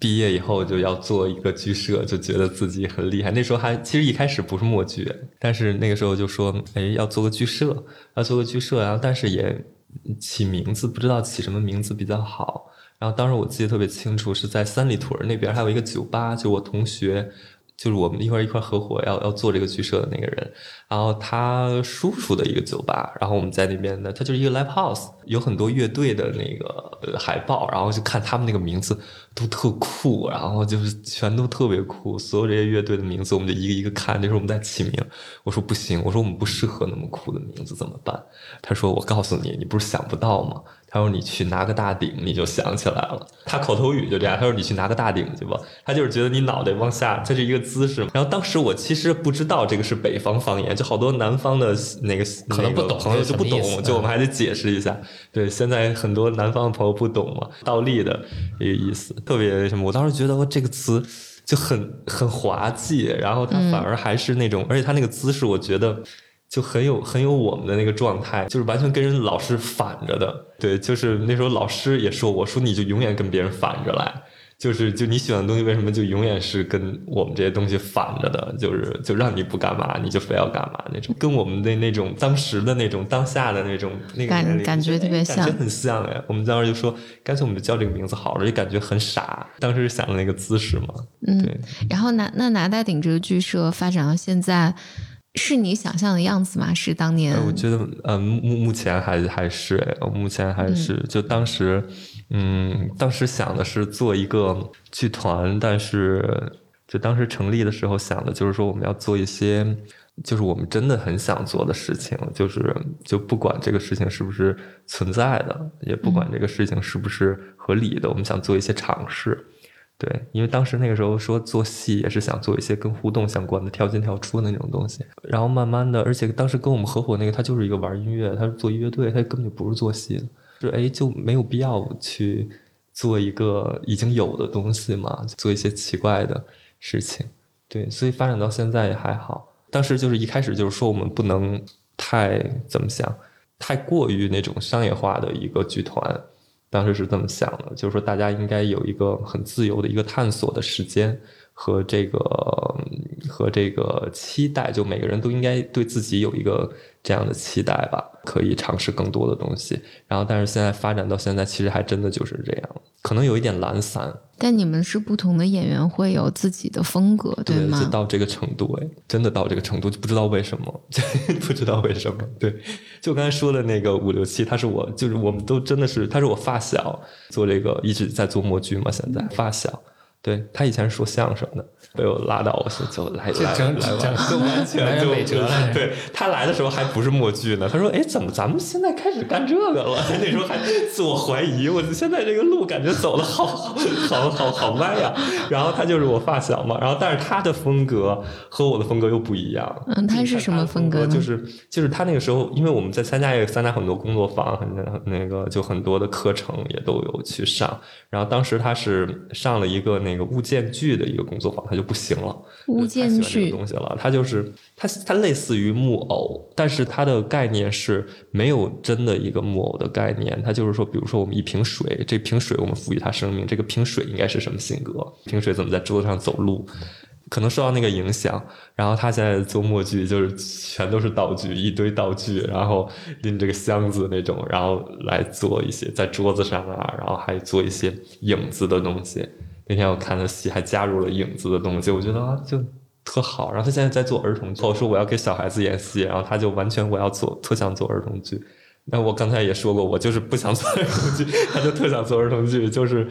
毕业以后就要做一个剧社，就觉得自己很厉害。那时候还其实一开始不是默剧，但是那个时候就说，哎，要做个剧社，要做个剧社，然后但是也起名字不知道起什么名字比较好。然后当时我记得特别清楚，是在三里屯那边还有一个酒吧，就我同学。就是我们一块一块合伙要要做这个剧社的那个人，然后他叔叔的一个酒吧，然后我们在那边呢，他就是一个 live house，有很多乐队的那个海报，然后就看他们那个名字都特酷，然后就是全都特别酷，所有这些乐队的名字我们就一个一个看。那时候我们在起名，我说不行，我说我们不适合那么酷的名字怎么办？他说我告诉你，你不是想不到吗？他说你去拿个大顶，你就想起来了。他口头语就这样，他说你去拿个大顶去吧。他就是觉得你脑袋往下，这是一个姿势。然后当时我其实不知道这个是北方方言，就好多南方的那个可能不懂朋友就不懂，就我们还得解释一下。对，现在很多南方的朋友不懂嘛，倒立的一个意思，特别什么。我当时觉得这个词就很很滑稽，然后他反而还是那种，而且他那个姿势，我觉得。就很有很有我们的那个状态，就是完全跟人老师反着的。对，就是那时候老师也说我说你就永远跟别人反着来，就是就你喜欢的东西为什么就永远是跟我们这些东西反着的？就是就让你不干嘛你就非要干嘛那种，跟我们的那种当时的那种当下的那种那个感感觉哎特别像感觉很像哎。我们当时就说干脆我们就叫这个名字好了，就感觉很傻。当时想的那个姿势嘛，嗯对。然后拿那拿大顶这个剧社发展到现在，是你想象的样子吗？是当年呃，我觉得，呃，目目前还还是，哎目前还是，就当时，嗯，当时想的是做一个剧团，但是就当时成立的时候想的就是说我们要做一些，就是我们真的很想做的事情，就是就不管这个事情是不是存在的，也不管这个事情是不是合理的，我们想做一些尝试。对，因为当时那个时候说做戏也是想做一些跟互动相关的跳进跳出的那种东西，然后慢慢的，而且当时跟我们合伙那个他就是一个玩音乐，他是做乐队，他根本就不是做戏的，是哎就没有必要去做一个已经有的东西嘛，做一些奇怪的事情，对，所以发展到现在也还好。当时就是一开始就是说我们不能太怎么想，太过于那种商业化的一个剧团。当时是这么想的，就是说大家应该有一个很自由的一个探索的时间和这个和这个期待，就每个人都应该对自己有一个这样的期待吧，可以尝试更多的东西。然后，但是现在发展到现在，其实还真的就是这样，可能有一点懒散。但你们是不同的演员，会有自己的风格，对吗？就到这个程度，哎，真的到这个程度，就不知道为什么，不知道为什么。对，就刚才说的那个五六七，他是我，就是我们都真的是，他是我发小，做这个一直在做默剧嘛，现在发小。对他以前是说相声的，被我拉到我就来来来来，就 完全就没辙了。对他来的时候还不是默剧呢，他说：“哎，怎么咱们现在开始干这个了？” 那时候还自我怀疑，我现在这个路感觉走的好好好好好歪呀。然后他就是我发小嘛，然后但是他的风格和我的风格又不一样。嗯，他是什么风格？就是就是他那个时候，因为我们在参加也参加很多工作坊，很那个就很多的课程也都有去上。然后当时他是上了一个那。个物件剧的一个工作坊，他就不行了。物件剧东西了，他就是他他类似于木偶，但是它的概念是没有真的一个木偶的概念。他就是说，比如说我们一瓶水，这瓶水我们赋予它生命，这个瓶水应该是什么性格？瓶水怎么在桌子上走路？可能受到那个影响，然后他现在做默剧，就是全都是道具，一堆道具，然后拎这个箱子那种，然后来做一些在桌子上啊，然后还做一些影子的东西。那天我看的戏还加入了影子的东西，我觉得啊就特好。然后他现在在做儿童剧，我说我要给小孩子演戏，然后他就完全我要做，特想做儿童剧。那我刚才也说过，我就是不想做儿童剧，他就特想做儿童剧。就是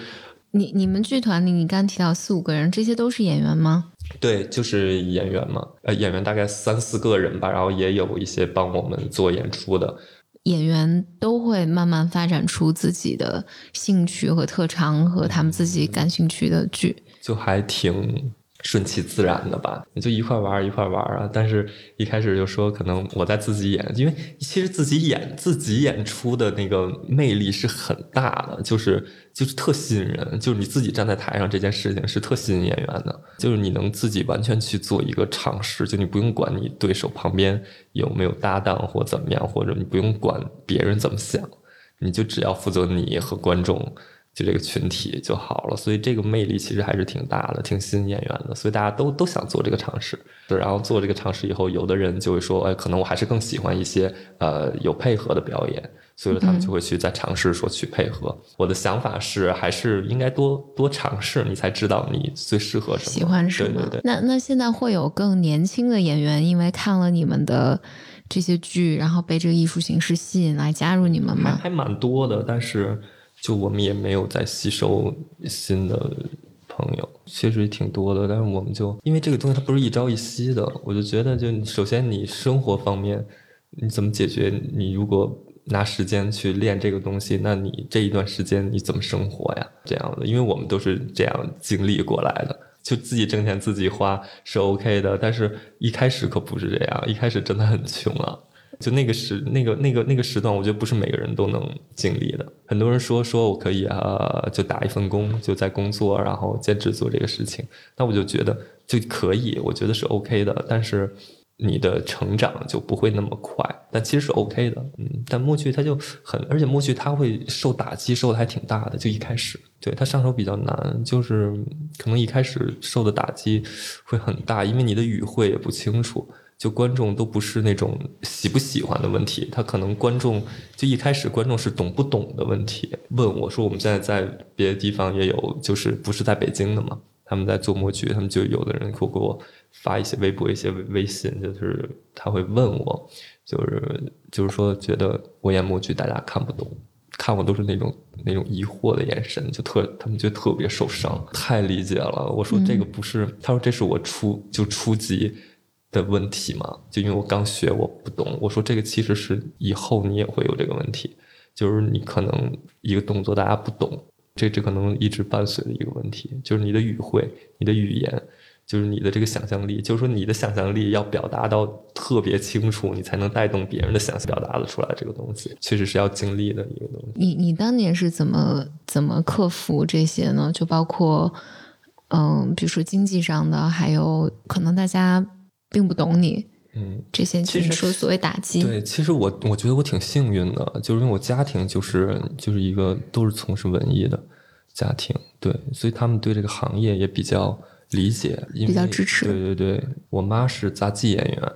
你你们剧团里，你刚提到四五个人，这些都是演员吗？对，就是演员嘛。呃，演员大概三四个人吧，然后也有一些帮我们做演出的。演员都会慢慢发展出自己的兴趣和特长，和他们自己感兴趣的剧，就还挺。顺其自然的吧，你就一块玩一块玩啊。但是一开始就说可能我在自己演，因为其实自己演自己演出的那个魅力是很大的，就是就是特吸引人。就是你自己站在台上这件事情是特吸引演员的，就是你能自己完全去做一个尝试，就你不用管你对手旁边有没有搭档或怎么样，或者你不用管别人怎么想，你就只要负责你和观众。就这个群体就好了，所以这个魅力其实还是挺大的，挺吸引演员的，所以大家都都想做这个尝试。对，然后做这个尝试以后，有的人就会说，哎，可能我还是更喜欢一些呃有配合的表演，所以说他们就会去再尝试说去配合。我的想法是，还是应该多多尝试，你才知道你最适合什么，喜欢什么。对对对。那那现在会有更年轻的演员，因为看了你们的这些剧，然后被这个艺术形式吸引来加入你们吗？还蛮多的，但是。就我们也没有在吸收新的朋友，其实挺多的，但是我们就因为这个东西它不是一朝一夕的，我就觉得就首先你生活方面你怎么解决？你如果拿时间去练这个东西，那你这一段时间你怎么生活呀？这样的，因为我们都是这样经历过来的，就自己挣钱自己花是 OK 的，但是一开始可不是这样，一开始真的很穷啊。就那个时那个那个那个时段，我觉得不是每个人都能经历的。很多人说说我可以啊，就打一份工，就在工作，然后兼职做这个事情。那我就觉得就可以，我觉得是 OK 的。但是你的成长就不会那么快。但其实是 OK 的，嗯。但默剧它就很，而且默剧它会受打击，受的还挺大的。就一开始，对它上手比较难，就是可能一开始受的打击会很大，因为你的语汇也不清楚。就观众都不是那种喜不喜欢的问题，他可能观众就一开始观众是懂不懂的问题。问我说，我们现在在别的地方也有，就是不是在北京的嘛？他们在做模具，他们就有的人会给我发一些微博、一些微信，就是他会问我，就是就是说觉得我演模具大家看不懂，看我都是那种那种疑惑的眼神，就特他们就特别受伤。太理解了，我说这个不是，他说这是我初就初级。的问题嘛，就因为我刚学，我不懂。我说这个其实是以后你也会有这个问题，就是你可能一个动作大家不懂，这这可能一直伴随的一个问题，就是你的语汇、你的语言，就是你的这个想象力，就是说你的想象力要表达到特别清楚，你才能带动别人的想象，表达的出来这个东西，确实是要经历的一个东西。你你当年是怎么怎么克服这些呢？就包括嗯，比如说经济上的，还有可能大家。并不懂你，嗯，这些其实说所谓打击，对，其实我我觉得我挺幸运的，就是因为我家庭就是就是一个都是从事文艺的家庭，对，所以他们对这个行业也比较理解，因为比较支持对对对，我妈是杂技演员，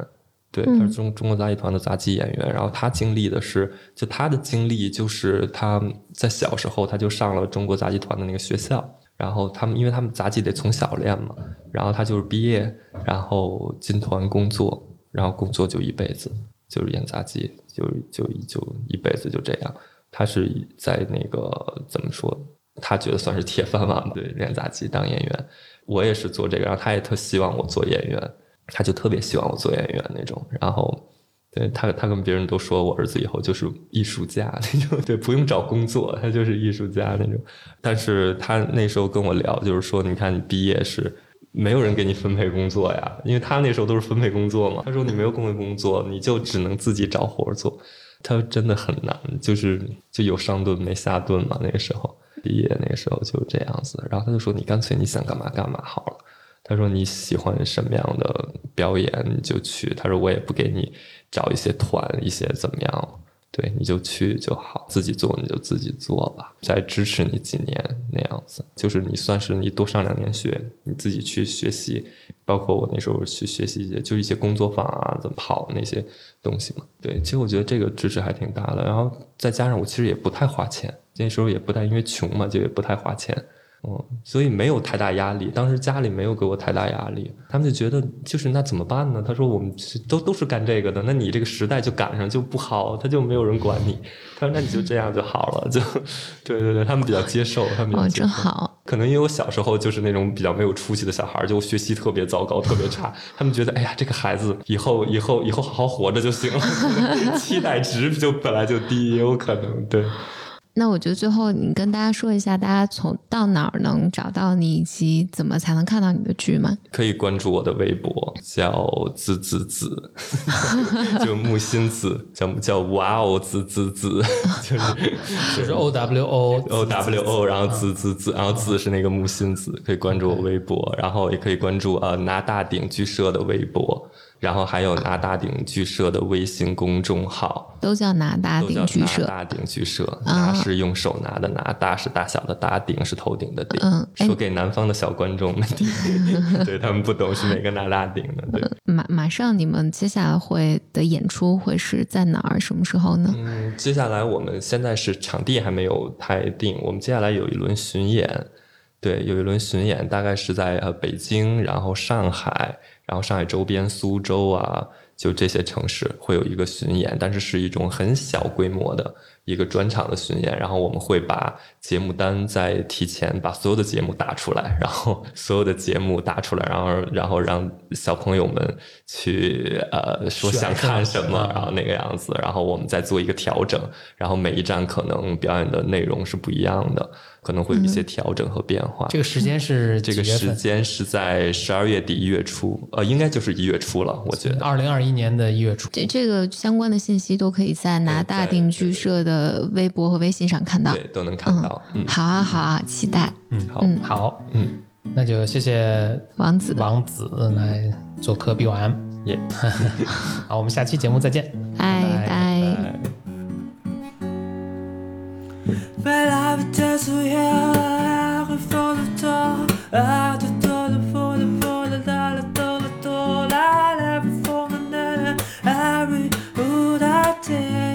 对，她是中中国杂技团的杂技演员，然后她经历的是，就她的经历就是她在小时候她就上了中国杂技团的那个学校。然后他们，因为他们杂技得从小练嘛，然后他就是毕业，然后进团工作，然后工作就一辈子，就是演杂技，就就就一辈子就这样。他是在那个怎么说？他觉得算是铁饭碗吧，对，练杂技当演员。我也是做这个，然后他也特希望我做演员，他就特别希望我做演员那种。然后，对他，他跟别人都说我儿子以后就是艺术家那种，对，不用找工作，他就是艺术家那种。但是他那时候跟我聊，就是说，你看你毕业是没有人给你分配工作呀，因为他那时候都是分配工作嘛。他说你没有分配工作，你就只能自己找活做。他说真的很难，就是就有上顿没下顿嘛。那个时候毕业那个时候就这样子，然后他就说你干脆你想干嘛干嘛好了。他说你喜欢什么样的表演你就去。他说我也不给你找一些团一些怎么样。对，你就去就好，自己做你就自己做吧，再支持你几年那样子，就是你算是你多上两年学，你自己去学习，包括我那时候去学习一些，就一些工作坊啊，怎么跑那些东西嘛。对，其实我觉得这个支持还挺大的，然后再加上我其实也不太花钱，那时候也不太因为穷嘛，就也不太花钱。嗯，所以没有太大压力。当时家里没有给我太大压力，他们就觉得就是那怎么办呢？他说我们都都是干这个的，那你这个时代就赶上就不好，他就没有人管你。他说那你就这样就好了，就对对对，他们比较接受，他们哦，真好。可能因为我小时候就是那种比较没有出息的小孩，就学习特别糟糕，特别差。他们觉得哎呀，这个孩子以后以后以后好好活着就行了，期待值就本来就低，也有可能对。那我觉得最后你跟大家说一下，大家从到哪儿能找到你，以及怎么才能看到你的剧吗？可以关注我的微博，叫子子子，就木心子，叫叫哇哦子子子，就是就是 O W O O W O，然后子子子，然后子是那个木心子，可以关注我微博，然后也可以关注呃拿大顶剧社的微博。然后还有拿大顶剧社的微信公众号，都叫拿大顶剧社。拿大顶剧社，拿是用手拿的拿，大是大小的大，顶是头顶的顶。嗯，说给南方的小观众们听，对他们不懂是哪个拿大顶的。对，马马上你们接下来会的演出会是在哪儿？什么时候呢？嗯，接下来我们现在是场地还没有太定，我们接下来有一轮巡演，对，有一轮巡演，大概是在呃北京，然后上海。然后上海周边，苏州啊，就这些城市会有一个巡演，但是是一种很小规模的一个专场的巡演。然后我们会把节目单在提前把所有的节目打出来，然后所有的节目打出来，然后然后让小朋友们去呃说想看什么，然后那个样子，然后我们再做一个调整。然后每一站可能表演的内容是不一样的。可能会有一些调整和变化。这个时间是这个时间是在十二月底一月初，呃，应该就是一月初了，我觉得。二零二一年的一月初。这这个相关的信息都可以在拿大定剧社的微博和微信上看到，对，都能看到。嗯，好啊，好啊，期待。嗯，好，嗯好，嗯，那就谢谢王子，王子来做客 B 完，耶。好，我们下期节目再见，拜拜。Bella vitesse où hier refond le temps à fall, temps le fond le fond le dans le temps le temps la lèvre fond le nez à lui ou la terre.